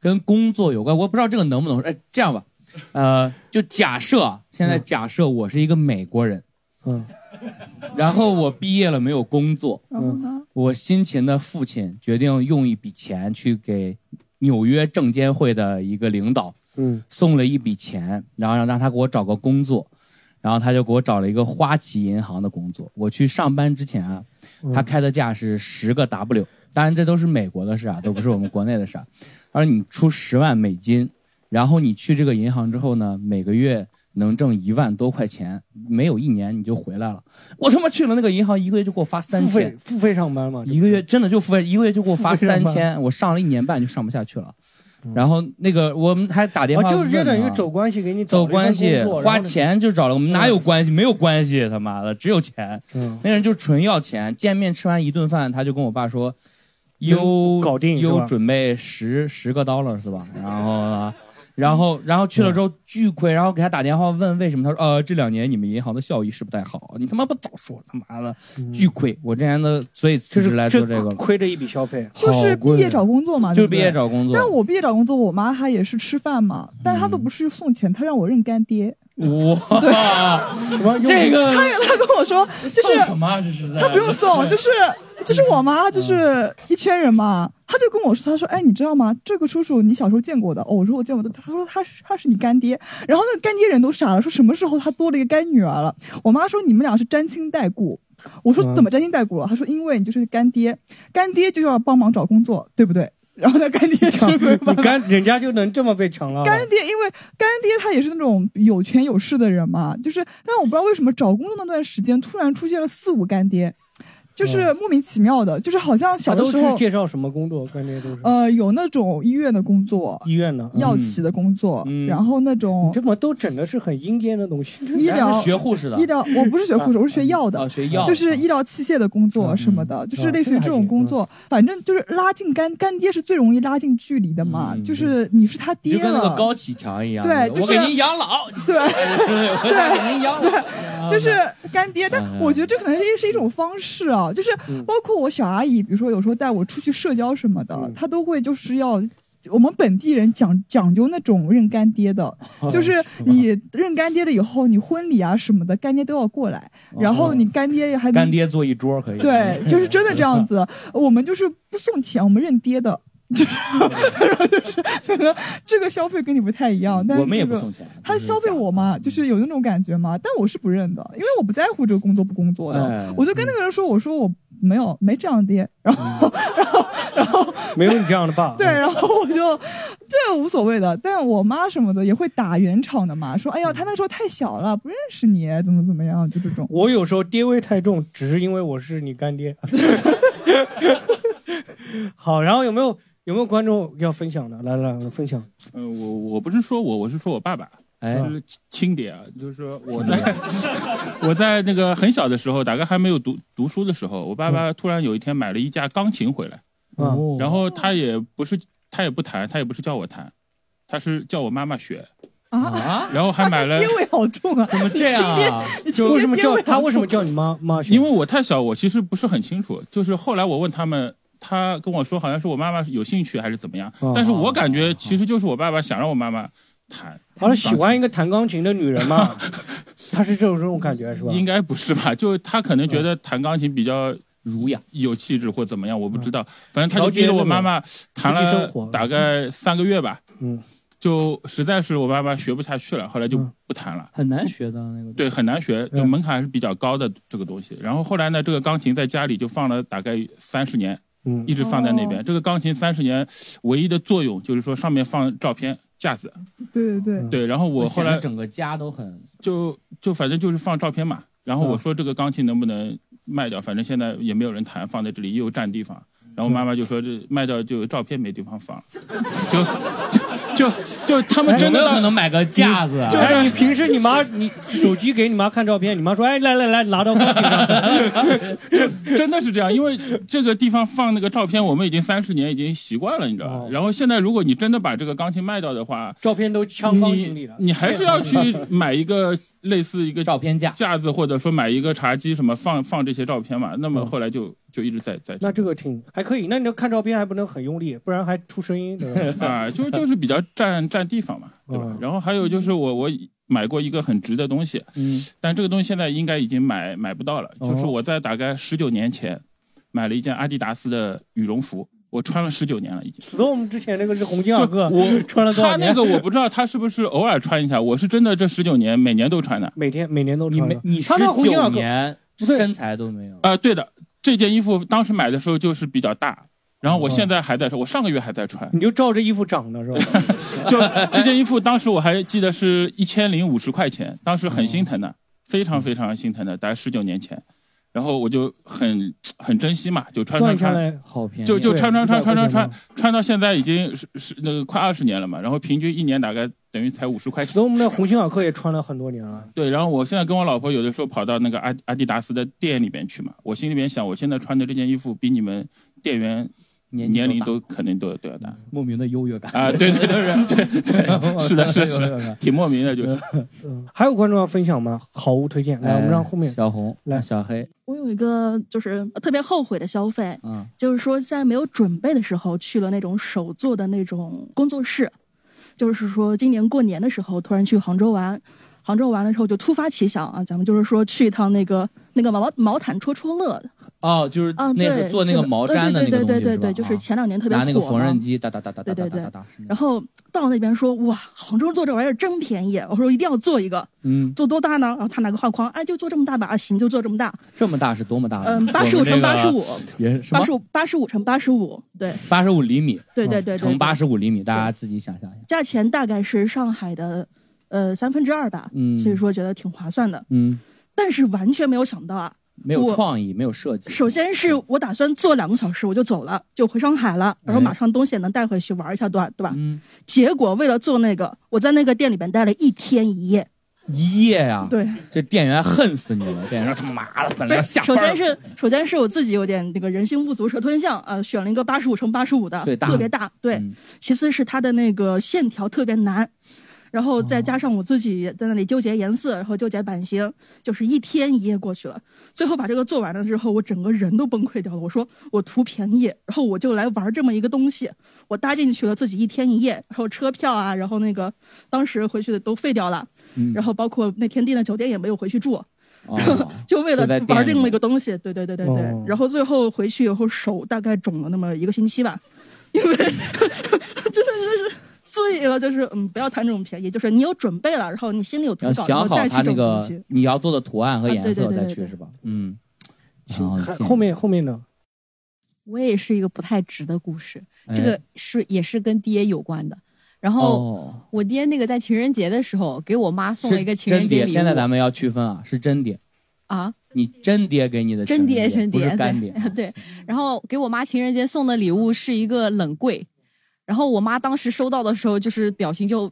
跟工作有关。我不知道这个能不能说。哎，这样吧，呃，就假设现在假设我是一个美国人，嗯，然后我毕业了没有工作，嗯，我辛勤的父亲决定用一笔钱去给纽约证监会的一个领导。嗯，送了一笔钱，然后让让他给我找个工作，然后他就给我找了一个花旗银行的工作。我去上班之前啊，他开的价是十个 W，当然这都是美国的事啊，都不是我们国内的事。而你出十万美金，然后你去这个银行之后呢，每个月能挣一万多块钱，没有一年你就回来了。我他妈去了那个银行，一个月就给我发三付费千，付费上班嘛，一个月真的就付费，一个月就给我发三千，我上了一年半就上不下去了。然后那个我们还打电话就是就等于走关系给你走关系花。钱就找了我们哪有关系？没有关系，他妈的只有钱。嗯那人就纯要钱，见面吃完一顿饭，他就跟我爸说，优搞定优准备十十个 dollar 是吧？然后呢？然后，然后去了之后巨亏，然后给他打电话问为什么，他说呃这两年你们银行的效益是不太好，你他妈不早说，他妈的巨亏，我之前的所以辞职来做这个了，亏着一笔消费，就是毕业找工作嘛，就是毕业找工作。但我毕业找工作，我妈她也是吃饭嘛，但她都不是送钱，她让我认干爹。哇，对，什么这个她她跟我说，就是送什么啊这是在她不用送，就是就是我妈就是一圈人嘛，她就跟我说，她说，哎，你知道吗？这个叔叔你小时候见过的。哦，我说我见过的。她说他是他是你干爹，然后那个干爹人都傻了，说什么时候他多了一个干女儿了？我妈说你们俩是沾亲带故。我说怎么沾亲带故了？她说因为你就是干爹，干爹就要帮忙找工作，对不对？然后那干爹是你干人家就能这么被抢了？干爹，因为干爹他也是那种有权有势的人嘛，就是，但我不知道为什么找工作那段时间突然出现了四五干爹，就是莫名其妙的，就是好像小的时候是，介绍什么工作？干爹都是呃，有那种医院的工作，医院的药企的工作，嗯。然后那种这么都整的是很阴间的东西，医疗学护士的？医疗，我不是学护士，我是学药的，啊学药就是医疗器械的工作什么的，就是类似于这种工作，反正就是拉近干干爹是最容易拉近距离的嘛，就是你是他爹就跟那个了，高启强一样，对就是 我给您养老，对对给您养老，就是干爹，但我觉得这可能是是一种方式啊，就是包括我小阿姨，比如说有时候带我出去社交什么的，她都会就是要。我们本地人讲讲究那种认干爹的，就是你认干爹了以后，你婚礼啊什么的，干爹都要过来，然后你干爹还能干爹坐一桌可以，对，就是真的这样子。我们就是不送钱，我们认爹的，就是然后就是可能这个消费跟你不太一样，但是我们也不送钱他消费我嘛，就是有那种感觉嘛，但我是不认的，因为我不在乎这个工作不工作的，哎我就跟那个人说，我说我没有没这样的爹，然后然后，然后 没有你这样的爸。对，然后我就这无所谓的，但我妈什么的也会打圆场的嘛，说哎呀他那时候太小了，不认识你，怎么怎么样，就这种。我有时候爹味太重，只是因为我是你干爹。好，然后有没有有没有观众要分享的？来来来，分享。呃，我我不是说我，我是说我爸爸，哎就是亲亲爹啊，就是说我在 我在那个很小的时候，大概还没有读读书的时候，我爸爸突然有一天买了一架钢琴回来，嗯然后他也不是他也不弹，他也不是叫我弹，他是叫我妈妈学。啊然后还买了 爹味好重啊！怎么这样啊就为什么叫他为什么叫你妈妈？因为我太小，我其实不是很清楚。就是后来我问他们，他跟我说好像是我妈妈有兴趣还是怎么样，哦但是我感觉其实就是我爸爸想让我妈妈弹。他是喜欢一个弹钢琴的女人吗？他是这种这种感觉是吧？应该不是吧？就他可能觉得弹钢琴比较儒雅、有气质或怎么样，我不知道。反正他就逼着我妈妈弹了活大概三个月吧。嗯，就实在是我妈妈学不下去了，后来就不弹了。很难学的那个。对，很难学，就嗯门槛还是比较高的这个东西。然后后来呢，这个钢琴在家里就放了大概三十年，嗯一直放在那边。哦这个钢琴三十年唯一的作用就是说上面放照片架子，对对对，对。然后我后来整个家都很就就反正就是放照片嘛。然后我说这个钢琴能不能卖掉，反正现在也没有人弹，放在这里又占地方。然后妈妈就说这卖掉就照片没地方放，就就就他们真的有没有可能买个架子啊？就哎，你平时你妈你手机给你妈看照片，你妈说哎来来来拿到钢琴上，真真的是这样，因为这个地方放那个照片，我们已经三十年已经习惯了，你知道吧？然后现在如果你真的把这个钢琴卖掉的话，照片都枪钢琴里了，你还是要去买一个类似一个照片架架子，或者说买一个茶几什么放放这些照片嘛。那么后来就就一直在在那这个挺还可以，那你要看照片还不能很用力，不然还出声音，对？啊，就就是比较占占地方嘛，对吧？然后还有就是我我买过一个很值的东西，嗯，但这个东西现在应该已经买买不到了。哦就是我在大概十九年前买了一件阿迪达斯的羽绒服，我穿了十九年了已经。storm 之前那个是红金二哥，我穿了多少年？他那个我不知道，他是不是偶尔穿一下？我是真的这十九年每年都穿的。每天每年都穿你。你他那鸿星尔克年身材都没有。啊、对的，这件衣服当时买的时候就是比较大，然后我现在还在穿，我上个月还在穿。你就照着衣服长的是吧？就这件衣服，当时我还记得是一千零五十块钱，当时很心疼的，非常非常心疼的，大概十九年前。然后我就很很珍惜嘛，就穿穿穿好便宜就就穿穿穿穿穿穿穿到现在已经是是那个快二十年了嘛，然后平均一年大概等于才五十块钱。所以我们的鸿星尔克也穿了很多年了。对，然后我现在跟我老婆有的时候跑到那个阿阿迪达斯的店里边去嘛，我心里边想，我现在穿的这件衣服比你们店员年年龄都肯定都都要大莫名的优越感。啊！对对对对对，是的，是的是的，挺莫名的，就是。还有观众要分享吗？好物推荐，来，我们让后面小红来。小黑，我有一个就是特别后悔的消费，嗯，就是说在没有准备的时候去了那种手做的那种工作室，就是说今年过年的时候突然去杭州玩，杭州玩了之后就突发奇想啊，咱们就是说去一趟那个那个毛毛毯戳戳乐。的哦，就是啊，那，个做那个毛毡的那个对东西对对对对，就是前两年特别火拿那个缝纫机哒哒哒哒哒哒哒哒哒，然后到那边说哇，杭州做这玩意儿真便宜，我说一定要做一个，嗯，做多大呢？然后他拿个画框，哎，就做这么大吧，啊行，就做这么大，这么大是多么大嗯，八十五乘85也是八十五八十五乘八十五，对，八十五厘米，对对对对对乘八十五厘米，大家自己想象一下。价钱大概是上海的呃三分之二吧，嗯。所以说觉得挺划算的。嗯，但是完全没有想到啊，没有创意，没有设计。首先是我打算坐两个小时我就走了，就回上海了，然后马上东西也能带回去玩一下，对吧？对吧？嗯。结果为了做那个，我在那个店里边待了一天一夜。一夜呀，对，这店员恨死你了。店员说他妈的，本来要下首。先是首先是我自己有点那个人心不足蛇吞象，呃，选了一个八十五乘八十五的，特别大。对，嗯其次是它的那个线条特别难，然后再加上我自己在那里纠结颜色，然后纠结版型，就是一天一夜过去了。最后把这个做完了之后，我整个人都崩溃掉了。我说我图便宜，然后我就来玩这么一个东西，我搭进去了自己一天一夜，然后车票啊，然后那个当时回去的都废掉了，嗯。然后包括那天订的酒店也没有回去住。哦。就为了玩这么一个东西，对对对对对。哦。然后最后回去以后手大概肿了那么一个星期吧，因为就是 醉了，就是嗯，不要贪这种便宜，就是你有准备了，然后你心里有图要稿，想好他那个。你要做的图案和颜色再去是吧？嗯，然后进还后面后面呢？我也是一个不太值的故事，哎这个是也是跟爹有关的。然后哦我爹那个在情人节的时候给我妈送了一个情人，节礼物。现在咱们要区分啊，是真爹，啊，你真爹给你的真爹真爹，不是干爹。对 对。然后给我妈情人节送的礼物是一个冷柜，然后我妈当时收到的时候就是表情就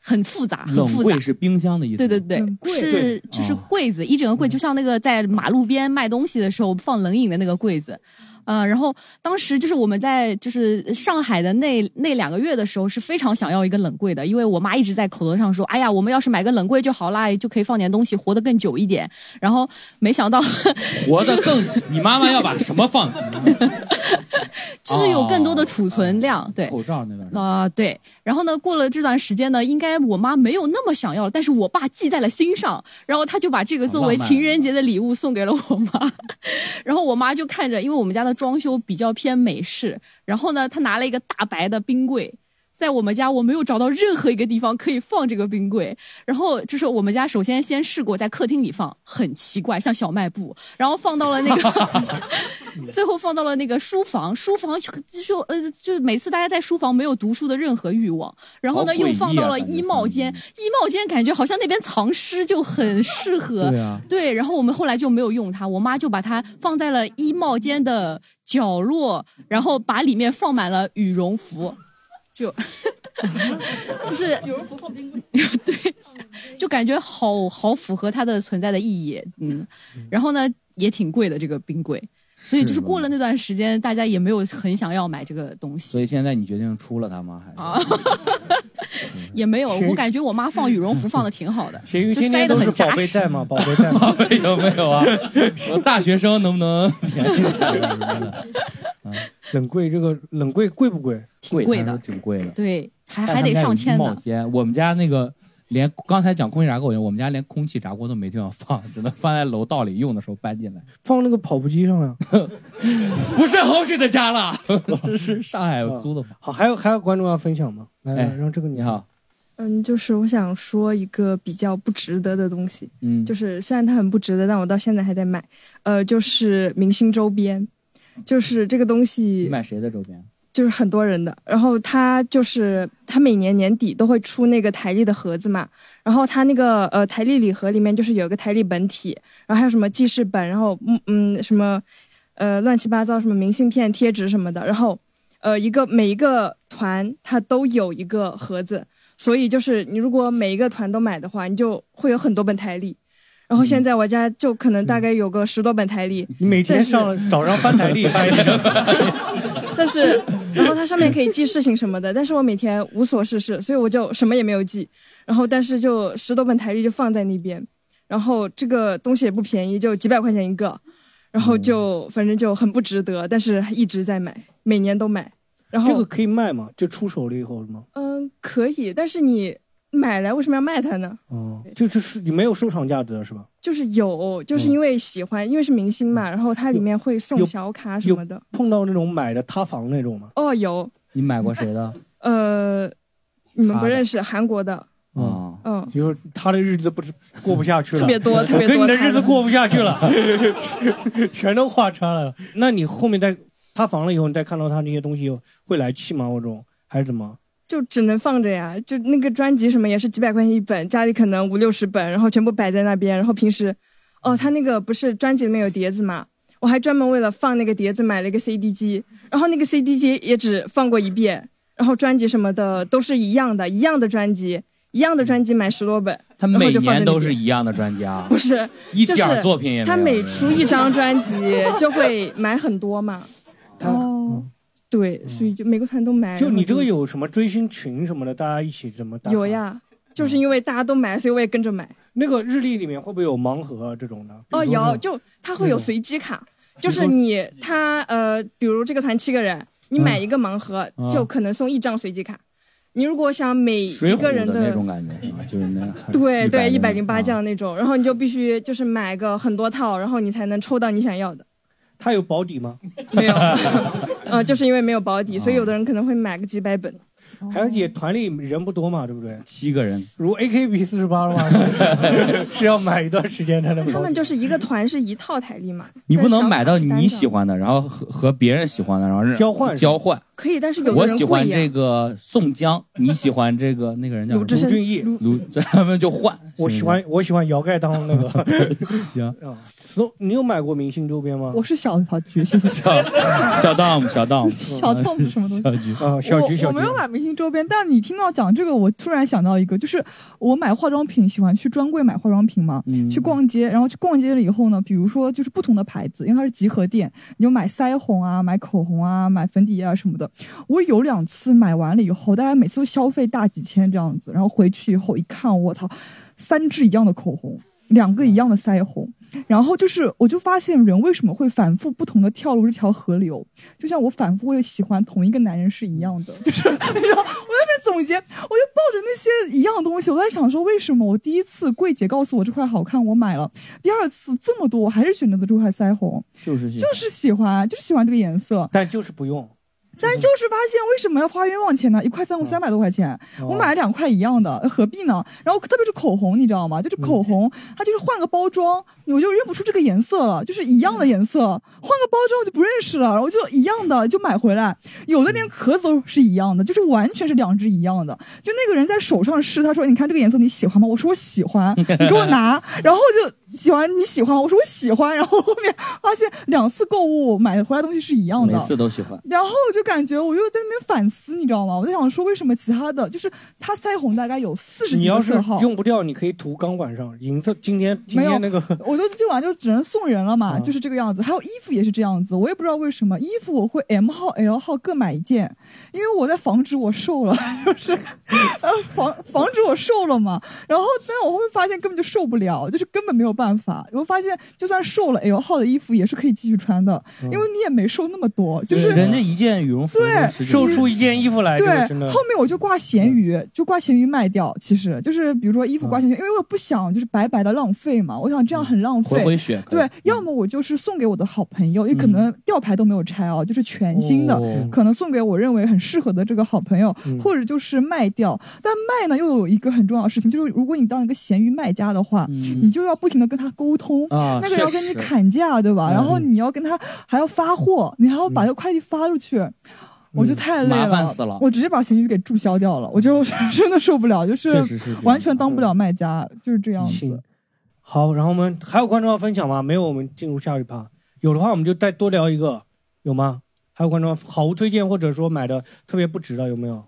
很复杂，很复杂柜。是冰箱的意思。对对对，是就是柜子，一整个柜，就像那个在马路边卖东西的时候放冷饮的那个柜子。呃，然后当时就是我们在就是上海的那那两个月的时候是非常想要一个冷柜的，因为我妈一直在口头上说，哎呀，我们要是买个冷柜就好啦，就可以放点东西，活得更久一点。然后没想到 活得更，你妈妈要把什么放？就是有更多的储存量，对。口罩那段。啊、对，然后呢，过了这段时间呢，应该我妈没有那么想要了，但是我爸记在了心上，然后他就把这个作为情人节的礼物送给了我妈，然后我妈就看着，因为我们家的装修比较偏美式，然后呢，他拿了一个大白的冰柜。在我们家我没有找到任何一个地方可以放这个冰柜。然后就是我们家首先先试过在客厅里放，很奇怪，像小卖部，然后放到了那个，最后放到了那个书房，书房就呃就是每次大家在书房没有读书的任何欲望，然后呢又放到了衣帽间，衣帽间感觉好像那边藏尸就很适合，对啊。对，然后我们后来就没有用它，我妈就把它放在了衣帽间的角落，然后把里面放满了羽绒服，就 就是有人不放冰柜，对，就感觉好好符合它的存在的意义，嗯，然后呢也挺贵的这个冰柜，所以就是过了那段时间，大家也没有很想要买这个东西所以现在你决定出了它吗？还啊，也没有，我感觉我妈放羽绒服放的挺好的，就塞的很扎实宝贝在吗，宝贝在吗。有没有啊？大学生能不能 便宜？冷柜这个冷柜贵不贵？挺，贵的挺贵的。对，还还得上千呢。间，我们家那个连刚才讲空气炸锅，我们家连空气炸锅都没地方放，只能放在楼道里，用的时候搬进来。放那个跑步机上呀。不是侯水的家了，这是上海租的房。好，还有还有观众要分享吗？来来，哎让这个你好，嗯，就是我想说一个比较不值得的东西，嗯就是虽然它很不值得，但我到现在还在买，呃，就是明星周边，就是这个东西买谁的周边？就是很多人的，然后他就是他每年年底都会出那个台历的盒子嘛，然后他那个呃台历礼盒里面就是有一个台历本体，然后还有什么记事本，然后嗯嗯什么呃乱七八糟什么明信片、贴纸什么的，然后呃一个每一个团它都有一个盒子，所以就是你如果每一个团都买的话，你就会有很多本台历。然后现在我家就可能大概有个十多本台历，你每天上早上翻台历 翻一整，但是，然后它上面可以记事情什么的，但是我每天无所事事，所以我就什么也没有记。然后，但是就十多本台历就放在那边，然后这个东西也不便宜，就几百块钱一个，然后就反正就很不值得，但是一直在买，每年都买。然后这个可以卖吗？就出手了以后是吗？嗯，可以，但是你买来为什么要卖它呢？哦，就是是你没有收藏价值的是吧？就是有，就是因为喜欢，因为是明星嘛，然后它里面会送小卡什么的。碰到那种买的塌房那种吗？哦，有，你买过谁的？呃，你们不认识韩国的，啊，嗯，就是他的日子不是过不下去了，特别多特别多跟你的日子过不下去了，全都画叉了。那你后面再塌房了以后，你再看到他那些东西会来气吗？或者还是怎么？就只能放着呀。就那个专辑什么也是几百块钱一本，家里可能五六十本，然后全部摆在那边。然后平时，哦，他那个不是专辑里面有碟子嘛，我还专门为了放那个碟子买了一个 CD 机，然后那个 CD 机也只放过一遍，然后专辑什么的都是一样的，一样的专辑，一样的专辑买十多本，他每年都是一样的专家，不是一就是点作品也没有。他每出一张专辑就会买很多嘛。哦，对，所以就每个团都买。就你这个有什么追星群什么的，大家一起怎么打？有。呀，就是因为大家都买，所以我也跟着买。那个日历里面会不会有盲盒这种的？哦，有，就它会有随机卡，就是你他呃，比如这个团七个人，你买一个盲盒嗯就可能送一张随机卡。你如果想每水浒一个人的那种感觉啊，就是那 对对，一百零八八将那种，然后你就必须就是买个很多套，然后你才能抽到你想要的。它有保底吗？没有，呃，就是因为没有保底，所以有的人可能会买个几百本。还有也团里人不多嘛，对不对？七个人，如 AKB 四十八的话，是 是要买一段时间才能。他们就是一个团是一套台历嘛，你不能买到你喜欢的，然后和和别人喜欢的，然后交换交换。可以，但是有的我喜欢这个宋江，你喜欢这个那个人叫卢俊义，卢，咱们就换。我喜欢我喜欢姚盖当那个。行啊，所你有买过明星周边吗？我是小小菊，谢谢。小小 dom 小 dom 小 dom 是什么东西小菊啊，小菊小菊我我没有买明星周边，但你听到讲这个，我突然想到一个，就是我买化妆品喜欢去专柜买化妆品嘛，嗯去逛街，然后去逛街了以后呢，比如说就是不同的牌子，因为它是集合店，你就买腮红啊、买口红啊、买粉底液啊什么的。我有两次买完了以后，大家每次都消费大几千这样子，然后回去以后一看，我操，三支一样的口红，两个一样的腮红。然后就是，我就发现人为什么会反复不同的跳入这条河流，就像我反复会喜欢同一个男人是一样的，就是你知道，我在那边总结，我就抱着那些一样的东西，我在想说，为什么我第一次柜姐告诉我这块好看，我买了，第二次这么多，我还是选择的这块腮红，就是就是喜欢，就是喜欢这个颜色，但就是不用。但就是发现为什么要花冤枉钱呢？一块三三百多块钱，我买了两块一样的，何必呢？然后特别是口红，你知道吗？就是口红，它就是换个包装，我就认不出这个颜色了，就是一样的颜色，换个包装我就不认识了，然后就一样的就买回来，有的连壳子都是一样的，就是完全是两只一样的。就那个人在手上试，他说：“你看这个颜色你喜欢吗？”我说：“我喜欢。”你给我拿，然后就喜欢你喜欢吗？我说我喜欢，然后后面发现两次购物买回来东西是一样的，每次都喜欢。然后我就感觉我又在那边反思，你知道吗？我在想说，为什么其他的就是它腮红大概有四十几你要是个色号，用不掉，你可以涂钢管上。银色今天今没有天那个，我都今晚就只能送人了嘛，嗯就是这个样子。还有衣服也是这样子，我也不知道为什么衣服我会 M 号、L 号各买一件，因为我在防止我瘦了，就是呃防防止我瘦了嘛。然后，但我后面发现根本就瘦不了，就是根本没有办法。我发现就算瘦了，L 号的衣服也是可以继续穿的，因为你也没瘦那么多，就是人家一件羽绒服对瘦出一件衣服来，对，后面我就挂闲鱼，就挂闲鱼卖掉。其实就是比如说衣服挂闲鱼，因为我不想就是白白的浪费嘛，我想这样很浪费。回回血可以对，要么我就是送给我的好朋友，也可能吊牌都没有拆哦，就是全新的，哦可能送给我认为很适合的这个好朋友，嗯或者就是卖掉。但卖呢又有一个很重要的事情，就是如果你当一个闲鱼卖家的话，你就要不停的跟他沟通，那个人要跟你砍价，对吧？嗯然后你要跟他还要发货，你还要把这个快递发出去。我就太累了，麻烦死了我直接把闲鱼给注销掉了，我就真的受不了，就是完全当不了卖家，就是这样子。好，然后我们还有观众要分享吗？没有，我们进入下一趴。有的话，我们就再多聊一个，有吗？还有观众好物推荐，或者说买的特别不值的，有没有？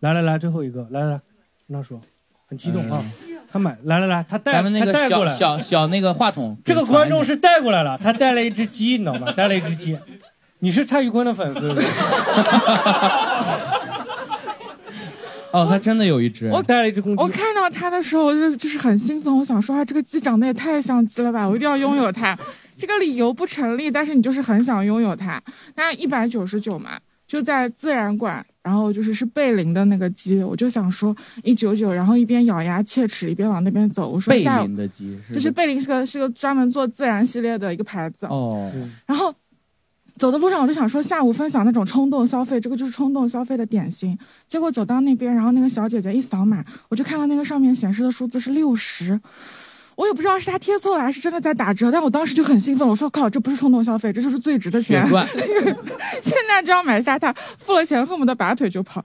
来来来，最后一个，来来来，跟他说，很激动啊。他买，来来来，他带咱们那个他带过来，小小小那个话筒，这个观众是带过来了，他带了一只鸡，你知道吗？带了一只鸡。你是蔡徐坤的粉丝？哦，他真的有一只，我带了一只公鸡我看到他的时候我就就是很兴奋，我想说啊，这个鸡长得也太像鸡了吧，我一定要拥有它。这个理由不成立，但是你就是很想拥有它。那一百九十九嘛，就在自然馆，然后就是是贝林的那个鸡，我就想说一九九，然后一边咬牙切齿一边往那边走。我说贝下午林的鸡就是贝林是个是个专门做自然系列的一个牌子。哦，然后走的路上我就想说，下午分享那种冲动消费，这个就是冲动消费的典型。结果走到那边，然后那个小姐姐一扫码，我就看到那个上面显示的数字是六十。我也不知道是他贴错了还是真的在打折，但我当时就很兴奋，我说靠，这不是冲动消费，这就是最值的钱。现在就要买下它，付了钱恨不得拔腿就跑。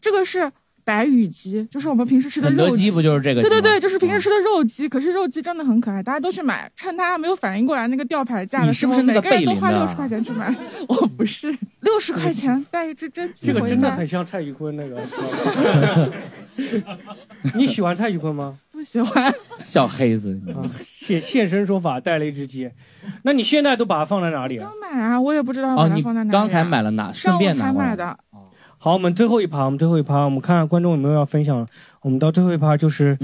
这个是白羽鸡，就是我们平时吃的肉肯德基不就是这个鸡对对对，就是平时吃的肉鸡。可是肉鸡真的很可爱，大家都去买，趁它还没有反应过来那个吊牌价的时候，是不是那个每个人都花六十块钱去买。我不是，六十块钱带一只真鸡这个回家真的很像蔡徐坤那个。你喜欢蔡徐坤吗？不喜欢。小黑子，啊，现现身说法带了一只鸡，那你现在都把它放在哪里啊？买啊，我也不知道把哦，你它放在哪里啊。刚才买了哪？顺上午才买的。好，我们最后一趴，我们最后一趴，我们看看观众有没有要分享。我们到最后一趴就是，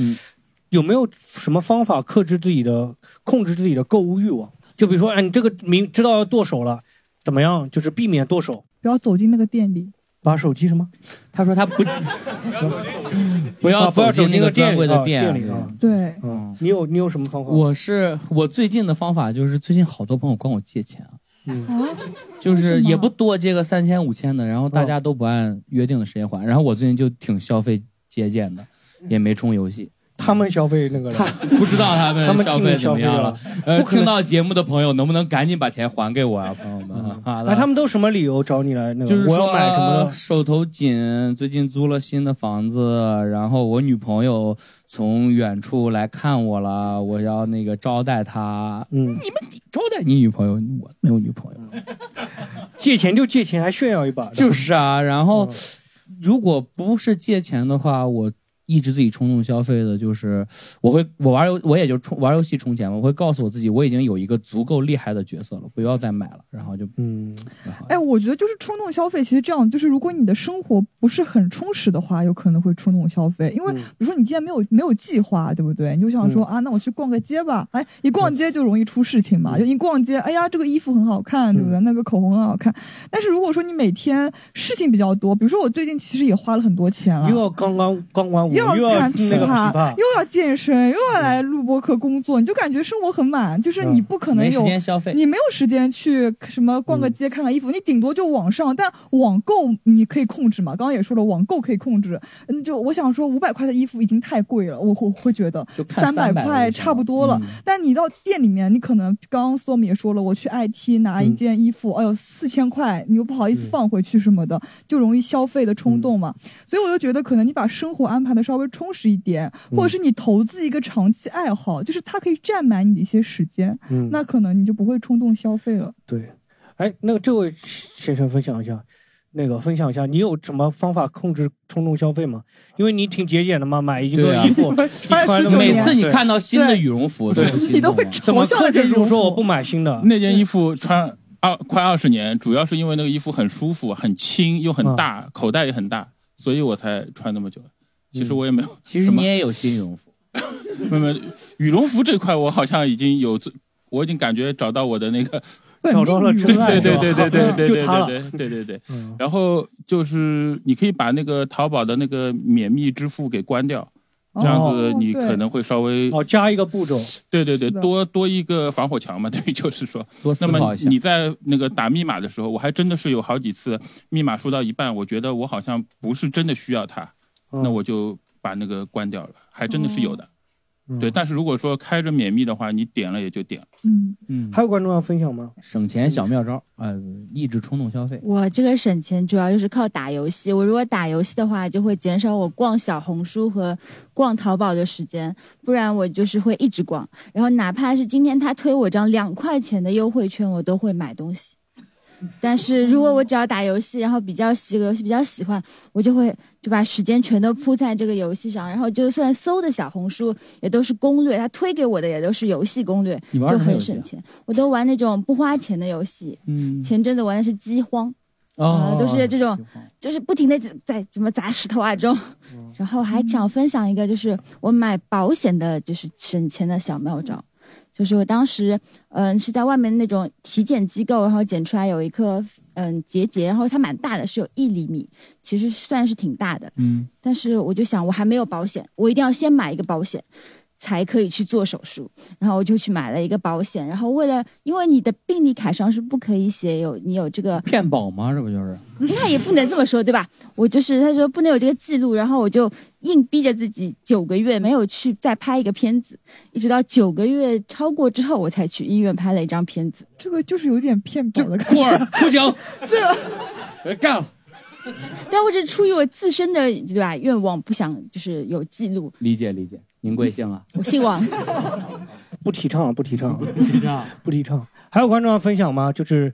有没有什么方法克制自己的、控制自己的购物欲望？就比如说，哎，你这个明知道要剁手了，怎么样？就是避免剁手，不要走进那个店里，把手机什么？他说他不 不要啊不要走进那个专柜的啊店里啊。对，嗯，你有你有什么方法？我是我最近的方法就是，最近好多朋友管我借钱啊，嗯，就是也不多借个三千五千的，然后大家都不按约定的时间还，然后我最近就挺消费节俭的，也没充游戏。他们消费那个了，不知道他他们们消费怎么样了。呃，不听到节目的朋友，能不能赶紧把钱还给我啊，朋友们？好了哎，他们都什么理由找你来？那个就是说我要买什么？手头紧，最近租了新的房子，然后我女朋友从远处来看我了，我要那个招待她。嗯，你们你招待你女朋友，我没有女朋友。借钱就借钱，还炫耀一把。就是啊，然后嗯如果不是借钱的话，我抑制自己冲动消费的，就是我会我玩游我也就充玩游戏充钱嘛，我会告诉我自己我已经有一个足够厉害的角色了，不要再买了，然后就嗯，哎，我觉得就是冲动消费，其实这样，就是如果你的生活不是很充实的话，有可能会冲动消费。因为比如说你今天没有没有计划，对不对？你就想说、啊，那我去逛个街吧。哎，一逛街就容易出事情嘛。就一逛街，哎呀，这个衣服很好看，对不对？那个口红很好看。但是如果说你每天事情比较多，比如说我最近其实也花了很多钱了，又要刚刚刚完五又又要弹琵琵琶又要健身，又要来录播客工作，你就感觉生活很满，就是你不可能有时间消费你没有时间去什么逛个街、看看衣服，你顶多就网上，但网购你可以控制嘛。刚刚也说了，网购可以控制。嗯，就我想说，五百块的衣服已经太贵了，我会会觉得三百300块差不多了。嗯但你到店里面，你可能刚刚 Storm 也说了，我去 IT 拿一件衣服，哎呦四千块，你又不好意思放回去什么的，就容易消费的冲动嘛。所以我就觉得，可能你把生活安排的稍微充实一点，或者是你投资一个长期爱好，就是它可以占满你的一些时间，嗯那可能你就不会冲动消费了。对，哎，那个这位先生分享一下，那个分享一下，你有什么方法控制冲动消费吗？因为你挺节俭的嘛，买一对啊个衣服，你穿每次你看到新的羽绒服，对都心动吗怎么克制住说我不买新的？那件衣服穿二快二十年，主要是因为那个衣服很舒服、很轻又很大，嗯口袋也很大，所以我才穿那么久。其实我也没有，其实你也有新羽绒服，没有没羽绒服这块，我好像已经有自，我已经感觉找到我的那个 找到了真爱对对对对 对对对对对对对嗯。然后就是你可以把那个淘宝的那个免密支付给关掉，这样子你可能会稍微哦加一个步骤，对对对，多多一个防火墙嘛，等于就是说，那么你在那个打密码的时候，我还真的是有好几次密码输到一半，我觉得我好像不是真的需要它，嗯那我就把那个关掉了，还真的是有的。嗯对，但是如果说开着免密的话，你点了也就点了。嗯嗯，还有观众要分享吗？省钱小妙招，呃，抑制冲动消费。我这个省钱主要就是靠打游戏。我如果打游戏的话，就会减少我逛小红书和逛淘宝的时间，不然我就是会一直逛。然后哪怕是今天他推我张两块钱的优惠券，我都会买东西。但是如果我只要打游戏，然后比较喜个游戏比较喜欢，我就会就把时间全都扑在这个游戏上，然后就算搜的小红书也都是攻略，他推给我的也都是游戏攻略，就很省钱。我都玩那种不花钱的游戏，嗯前阵子玩的是饥荒，啊呃，都是这种，就是不停的在怎么砸石头啊这种。然后还想分享一个，就是我买保险的，就是省钱的小妙招。就是我当时，嗯、是在外面那种体检机构，然后检出来有一颗嗯结节，然后它蛮大的，是有一厘米，其实算是挺大的。嗯，但是我就想，我还没有保险，我一定要先买一个保险，才可以去做手术。然后我就去买了一个保险，然后为了，因为你的病历卡上是不可以写有你有这个骗保吗？这不就是？那也不能这么说，对吧？我就是他说不能有这个记录，然后我就硬逼着自己九个月没有去再拍一个片子，一直到九个月超过之后，我才去医院拍了一张片子。这个就是有点骗保的感觉。出警，这个干了。但我只是出于我自身的对吧愿望，不想就是有记录。理解理解。您贵姓啊？我姓王。不提倡，不提倡，不提倡，不提倡。还有观众要分享吗？就是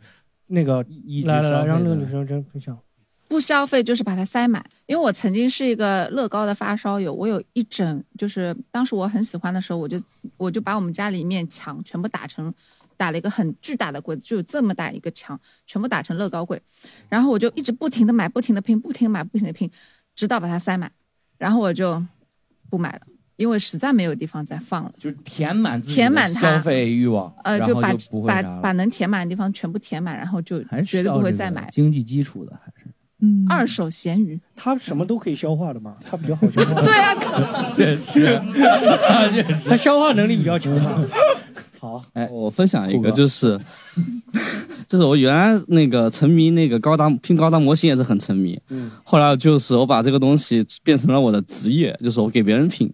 那个制来来来，让那个女生真分享。不消费就是把它塞满，因为我曾经是一个乐高的发烧友，我有一整就是当时我很喜欢的时候，我就我就把我们家里面墙全部打成打了一个很巨大的柜子，就有这么大一个墙，全部打成乐高柜，然后我就一直不停的买，不停的拼，不停的买，不停的拼，直到把它塞满，然后我就不买了，因为实在没有地方再放了。就是填满自己的填满它消费欲望，呃，就把把把能填满的地方全部填满，然后就绝对不会再买。经济基础的，还是。嗯，二手咸鱼，它什么都可以消化的嘛，它比较好消化。对啊，确实，它消化能力比较强嘛。好，哎，我分享一个，就是，就是我原来那个沉迷那个高达拼高达模型也是很沉迷，嗯，后来就是我把这个东西变成了我的职业，就是我给别人拼，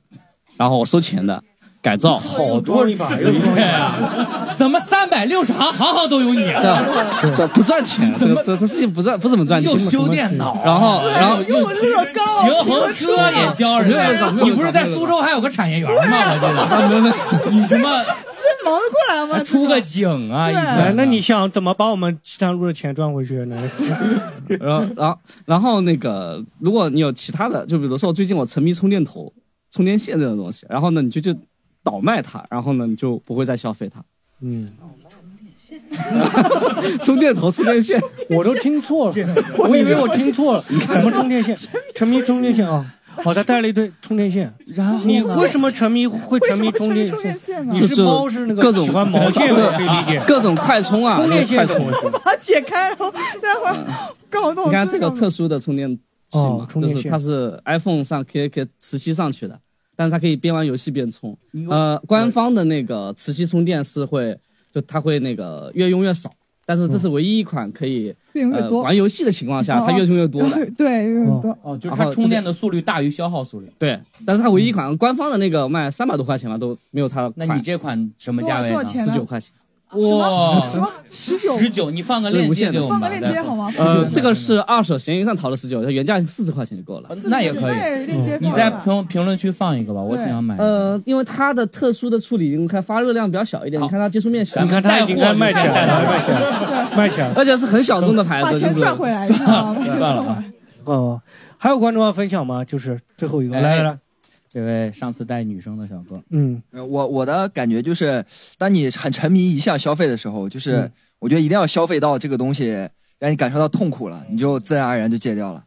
然后我收钱的，改造，好多一把，又对啊，怎么三百六十行，行行都有你？对对，不赚钱，这个这这事情不赚不怎么赚钱，又修电脑，然后然后又乐高，平衡车也教人家。你不是在苏州还有个产业园吗？我记得，你什么这忙得过来吗？出个警啊？来，那你想怎么把我们西塘路的钱赚回去呢？然后，然后，然后那个，如果你有其他的，就比如说最近我沉迷充电头、充电线这种东西，然后呢，你就就倒卖它，然后呢，你就不会再消费它。嗯，充电头、充电线，我都听错了，我以为我听错了。什么充电线？沉迷充电线啊！好，他带了一堆充电线。然后你为什么沉迷会沉迷充电线？你是就猫是那个各种喜欢毛线，这我可以理解。各种快充啊，充电线快充。把它解开，然后待会儿搞弄。你看这个特殊的充电器哦就是它是 iPhone 上可以可以磁吸上去的，但是它可以边玩游戏边充。呃，官方的那个磁吸充电是会，就它会那个越用越少，但是这是唯一一款可以呃越用越多玩游戏的情况下，哦它越充越多的。对，越用越多。哦，就是它充电的速率大于消耗速率。对，但是它唯一一款官方的那个卖三百多块钱吧，都没有它的快。那你这款什么价位呢十九块钱。哇，什么十九？十九，你放个链接给我们吧，放个链接好吗？呃，这个是二手闲鱼上淘的十九，它原价四十块钱就够了。那也可以。链接。你在评评论区放一个吧，我挺想买的。呃，因为它的特殊的处理，你看发热量比较小一点，你看它接触面小，你看它已经在卖起来了卖起来了卖起来了而且是很小众的牌子，把钱就是。赚回来 算了赚回来。哦，还有观众要分享吗？就是最后一个，来来来，这位上次带女生的小哥，嗯，呃我我的感觉就是，当你很沉迷一项消费的时候，就是嗯。我觉得一定要消费到这个东西让你感受到痛苦了，你就自然而然就戒掉了。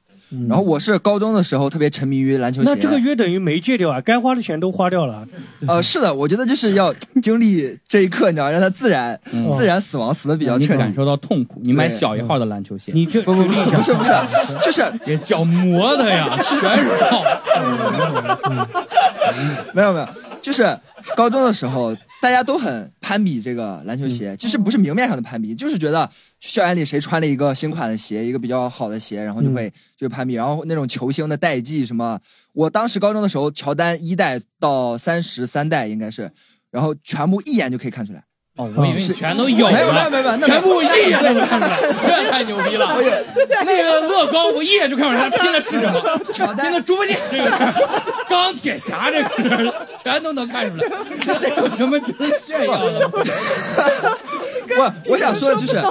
然后我是高中的时候特别沉迷于篮球鞋，嗯那这个约等于没戒掉啊，该花的钱都花掉了。呃，是的，我觉得就是要经历这一刻，你知道，让它自然、嗯自然死亡，死的比较彻底。你感受到痛苦。你买小一号的篮球鞋，你这不不不不是不是，就是也脚磨的呀，全是 泡。没有没有，就是高中的时候，大家都很攀比这个篮球鞋，其实不是明面上的攀比，就是觉得校园里谁穿了一个新款的鞋，一个比较好的鞋，然后就会就会攀比，然后那种球星的代际什么，我当时高中的时候，乔丹一代到三十三代应该是，然后全部一眼就可以看出来。哦，我以为你全都有了，没有没有没有没有，全部一眼 对就看出来，这太牛逼了！那个乐高，我一眼就看出来他拼的是什么，拼的猪八戒这个钢铁侠这个是，全都能看出来，这是有什么值得炫耀的？不我想说的就是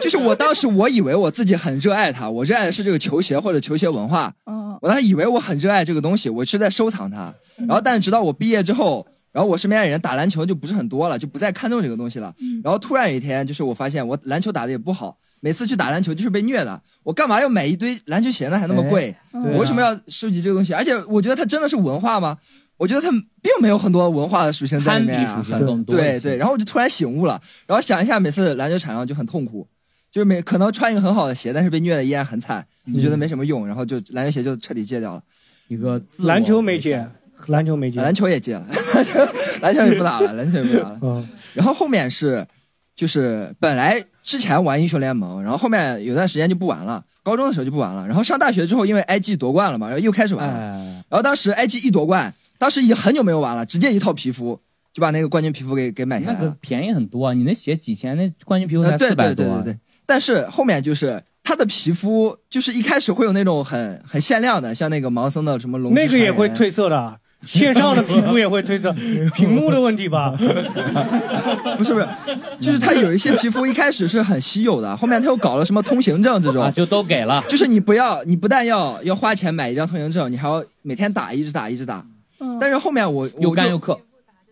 就是我当时我以为我自己很热爱它，我热爱的是这个球鞋或者球鞋文化。嗯我当时以为我很热爱这个东西，我是在收藏它。然后，但是直到我毕业之后，然后我身边的人打篮球就不是很多了，就不再看重这个东西了。然后突然有一天，就是我发现我篮球打的也不好，每次去打篮球就是被虐的。我干嘛要买一堆篮球鞋呢？还那么贵？哎对啊我为什么要收集这个东西？而且我觉得它真的是文化吗？我觉得它并没有很多文化的属性在里面、对对，然后我就突然醒悟了，然后想一下，每次篮球场上就很痛苦，就是每可能穿一个很好的鞋，但是被虐的依然很惨，就觉得没什么用，然后就篮球鞋就彻底戒掉了。一个自篮球没戒，篮球没接，篮球也戒了，篮 球篮球也不打了，篮球也不打了。嗯然后后面是，就是本来之前玩英雄联盟，然后后面有段时间就不玩了，高中的时候就不玩了，然后上大学之后，因为 IG 夺冠了嘛，然后又开始玩了。哎，然后当时 IG 一夺冠，当时已经很久没有玩了，直接一套皮肤就把那个冠军皮肤给给买下那个来了。便宜很多啊！你那鞋几千，那冠军皮肤才呃对四百多啊对对对对。但是后面就是他的皮肤，就是一开始会有那种很很限量的，像那个盲僧的什么龙之那个也会褪色的，线上的皮肤也会褪色，屏幕的问题吧？不是不是，就是他有一些皮肤一开始是很稀有的，后面他又搞了什么通行证这种，啊，就都给了。就是你不要，你不但要要花钱买一张通行证，你还要每天打，一直打，一直打。但是后面我又干又克。氪。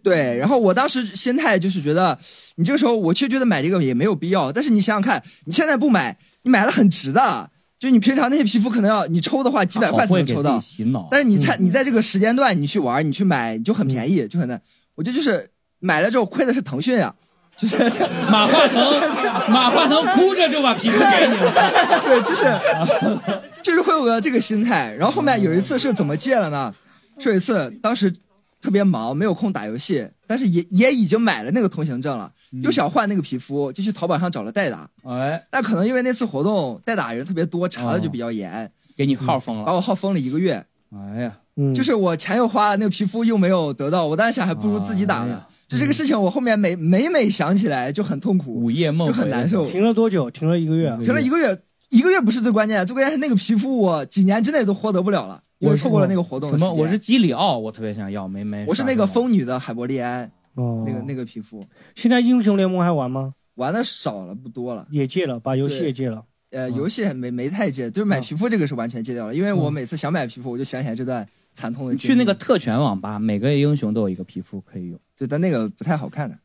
对，然后我当时心态就是觉得，你这个时候我其实觉得买这个也没有必要，但是你想想看，你现在不买，你买了很值的，就你平常那些皮肤可能要你抽的话几百块才能抽到但是你在你在这个时间段你去玩，你去买就很便宜，就很难。我觉得就是买了之后亏的是腾讯呀，就是马化腾，马化腾哭着就把皮肤给你了。对，就是就是会有个这个心态。然后后面有一次是怎么戒了呢？是有一次当时特别忙，没有空打游戏，但是也也已经买了那个通行证了，又想换那个皮肤，就去淘宝上找了代打。哎，但可能因为那次活动代打人特别多，查的就比较严，给你号封了，把我号封了一个月。哎呀，就是我钱又花了，那个皮肤又没有得到，我当时想还不如自己打呢。就这个事情，我后面每每每想起来就很痛苦，午夜梦就很难受。停了多久？停了一个月。停了一个月，一个月不是最关键，最关键是那个皮肤我几年之内都获得不了了，因为错过了那个活动的什么？我是基里奥，我特别想要，没没。我是那个疯女的海伯利安，哦那个那个皮肤。现在英雄联盟还玩吗？玩的少了，不多了。也戒了，把游戏也戒了。呃，游戏没没太戒，就是买皮肤这个是完全戒掉了，因为我每次想买皮肤，我就想起来这段惨痛的。去那个特权网吧，每个英雄都有一个皮肤可以用。对，但那个不太好看的。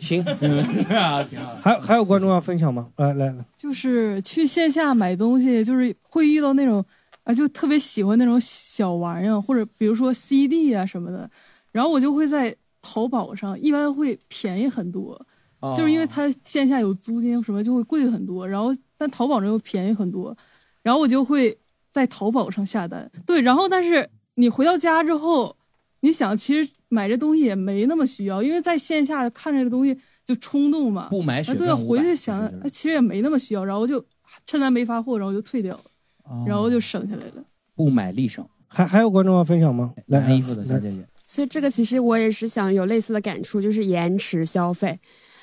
行，啊，还还有观众要分享吗？来来来，就是去线下买东西，就是会遇到那种啊，就特别喜欢那种小玩意儿，或者比如说 CD 啊什么的，然后我就会在淘宝上，一般会便宜很多，哦就是因为它线下有租金什么，就会贵很多，然后但淘宝上又便宜很多，然后我就会在淘宝上下单。对，然后但是你回到家之后，你想其实买这东西也没那么需要，因为在线下看这个东西就冲动嘛，不买。血啊对，回去想，哎，其实也没那么需要，然后就趁咱没发货，然后就退掉了，哦然后就省下来了。不买立省。还还有观众要分享吗？来，拿衣服的小姐姐，所以这个其实我也是想有类似的感触，就是延迟消费。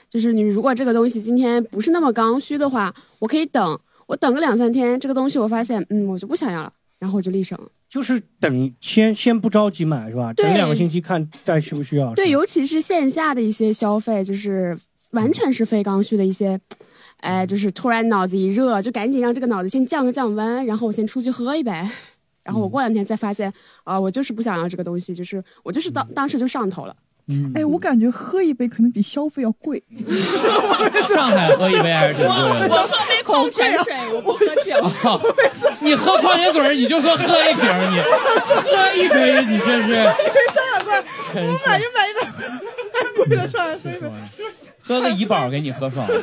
就是你如果这个东西今天不是那么刚需的话，我可以等，我等个两三天，这个东西我发现，嗯，我就不想要了，然后我就立省了。就是等先先不着急买是吧？对等两个星期看再需不需要。对，尤其是线下的一些消费，就是完全是非刚需的一些，哎，就是突然脑子一热，就赶紧让这个脑子先降个降温，然后我先出去喝一杯，然后我过两天再发现，啊、我就是不想要这个东西，就是我就是当当时就上头了。哎，我感觉喝一杯可能比消费要贵。上海喝一杯还是挺贵的。我喝杯矿泉水，我不喝酒。哦 你喝矿泉水你就说喝一瓶，你喝一杯，你这是三百块，我买就买一杯，太贵了，上海喝一杯。喝个怡宝给你喝爽了。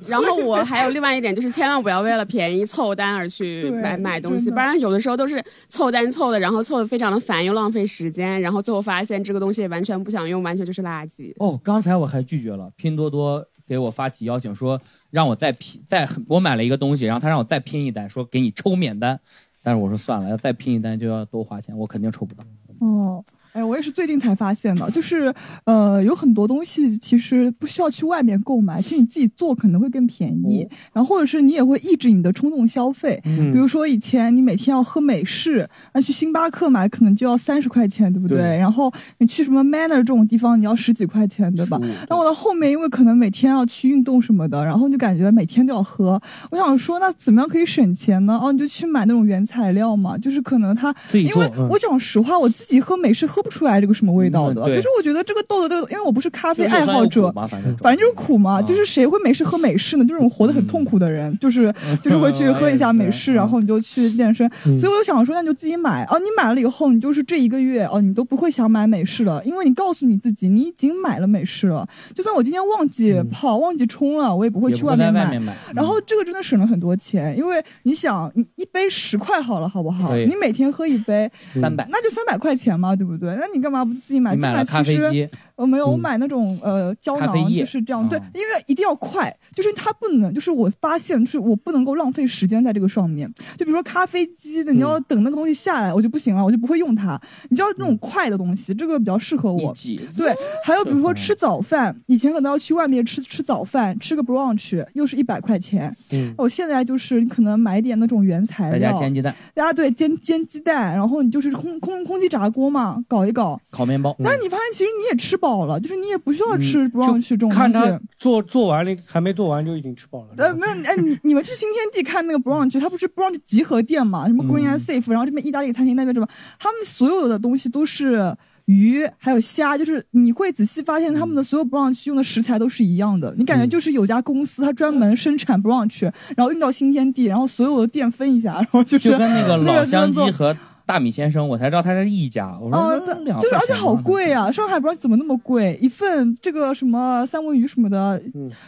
然后我还有另外一点，就是千万不要为了便宜凑单而去买买东西，不然有的时候都是凑单凑的，然后凑的非常的烦，又浪费时间，然后最后发现这个东西完全不想用，完全就是垃圾。哦，刚才我还拒绝了，拼多多给我发起邀请，说让我再拼，再我买了一个东西，然后他让我再拼一单，说给你抽免单，但是我说算了，要再拼一单就要多花钱，我肯定抽不到。哦，哎，我也是最近才发现的，就是呃，有很多东西其实不需要去外面购买，其实你自己做可能会更便宜，然后或者是你也会抑制你的冲动消费。嗯比如说以前你每天要喝美式，那去星巴克买可能就要三十块钱，对不对？对然后你去什么 Manner 这种地方，你要十几块钱，对吧？那我到后面，因为可能每天要去运动什么的，然后就感觉每天都要喝。我想说，那怎么样可以省钱呢？哦，你就去买那种原材料嘛，就是可能它，因为我讲实话，我自己喝美式喝不出来这个什么味道的，嗯对就是我觉得这个豆豆这个，因为我不是咖啡爱好者反正反正就是苦嘛，就是谁会没事喝美式呢？就是我活得很痛苦的人，就是就是会去喝一下美式，然后你就去健身。嗯所以我就想说，那你就自己买哦。你买了以后，你就是这一个月哦，你都不会想买美式了，因为你告诉你自己，你已经买了美式了。就算我今天忘记泡、忘记冲了，我也不会去外面买。面买然后这个真的省了很多钱，因为你想，你一杯十块好了，好不好？你每天喝一杯，三百那就三百块钱嘛，对不对？那你干嘛不自己买？你买了咖啡机我没有，我嗯买那种呃胶囊，就是这样。对，因为一定要快，就是它不能，就是我发现，就是我不能够浪费时间在这个上面。就比如说咖啡机的，你要等那个东西下来，我就不行了，我就不会用它。你知道那种快的东西，这个比较适合我。对，还有比如说吃早饭，以前可能要去外面吃吃早饭，吃个 brunch 又是一百块钱。嗯我现在就是你可能买一点那种原材在料，家煎鸡蛋，大家对煎煎鸡蛋，然后你就是空空空气炸锅嘛，搞一搞。烤面包。但你发现其实你也吃饱了，就是你也不需要吃 brunch 这种看他。做做完了，还没做完就已经吃饱了。呃，没有，哎，你你们去新天地看那个 brunch，它不是 brunch 集合店嘛？什么 Green and Safe，、然后这边意大利餐厅，那边什么，他们所有的东西都是鱼还有虾，就是你会仔细发现他们的所有 brunch 用的食材都是一样的，你感觉就是有家公司它专门生产 brunch，然后运到新天地，然后所有的店分一下，然后就是就跟那个老乡鸡做和大米先生，我才知道他是一家。我哦，说就是而且好贵啊！上海不知道怎么那么贵，一份这个什么三文鱼什么的，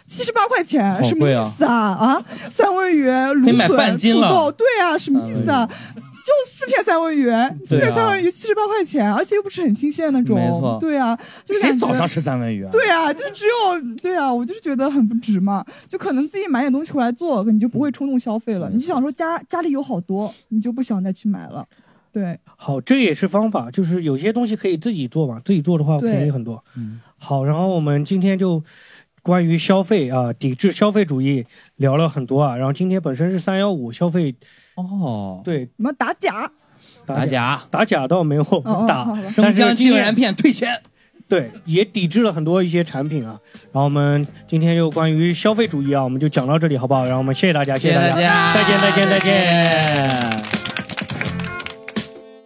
七十八块钱，什么意思啊？啊，三文鱼、芦笋、斤了土豆，对啊，什么意思啊？就四片三文鱼，四片三文鱼七十八块钱，而且又不是很新鲜的那种，没错对啊，就是谁早上吃三文鱼啊？对啊，就只有对啊，我就是觉得很不值嘛，就可能自己买点东西回来做，你就不会冲动消费了。你就想说家家里有好多，你就不想再去买了。对，好，这也是方法，就是有些东西可以自己做嘛，自己做的话便宜很多。嗯，好，然后我们今天就关于消费啊，抵制消费主义聊了很多啊。然后今天本身是三幺五消费，哦，对，什么打假？打假，打假倒没有哦打，但是生姜竟然骗退钱。对，也抵制了很多一些产品啊。然后我们今天就关于消费主义啊，我们就讲到这里，好不好？然后我们谢谢大家，谢谢大大家再见，再见，再见。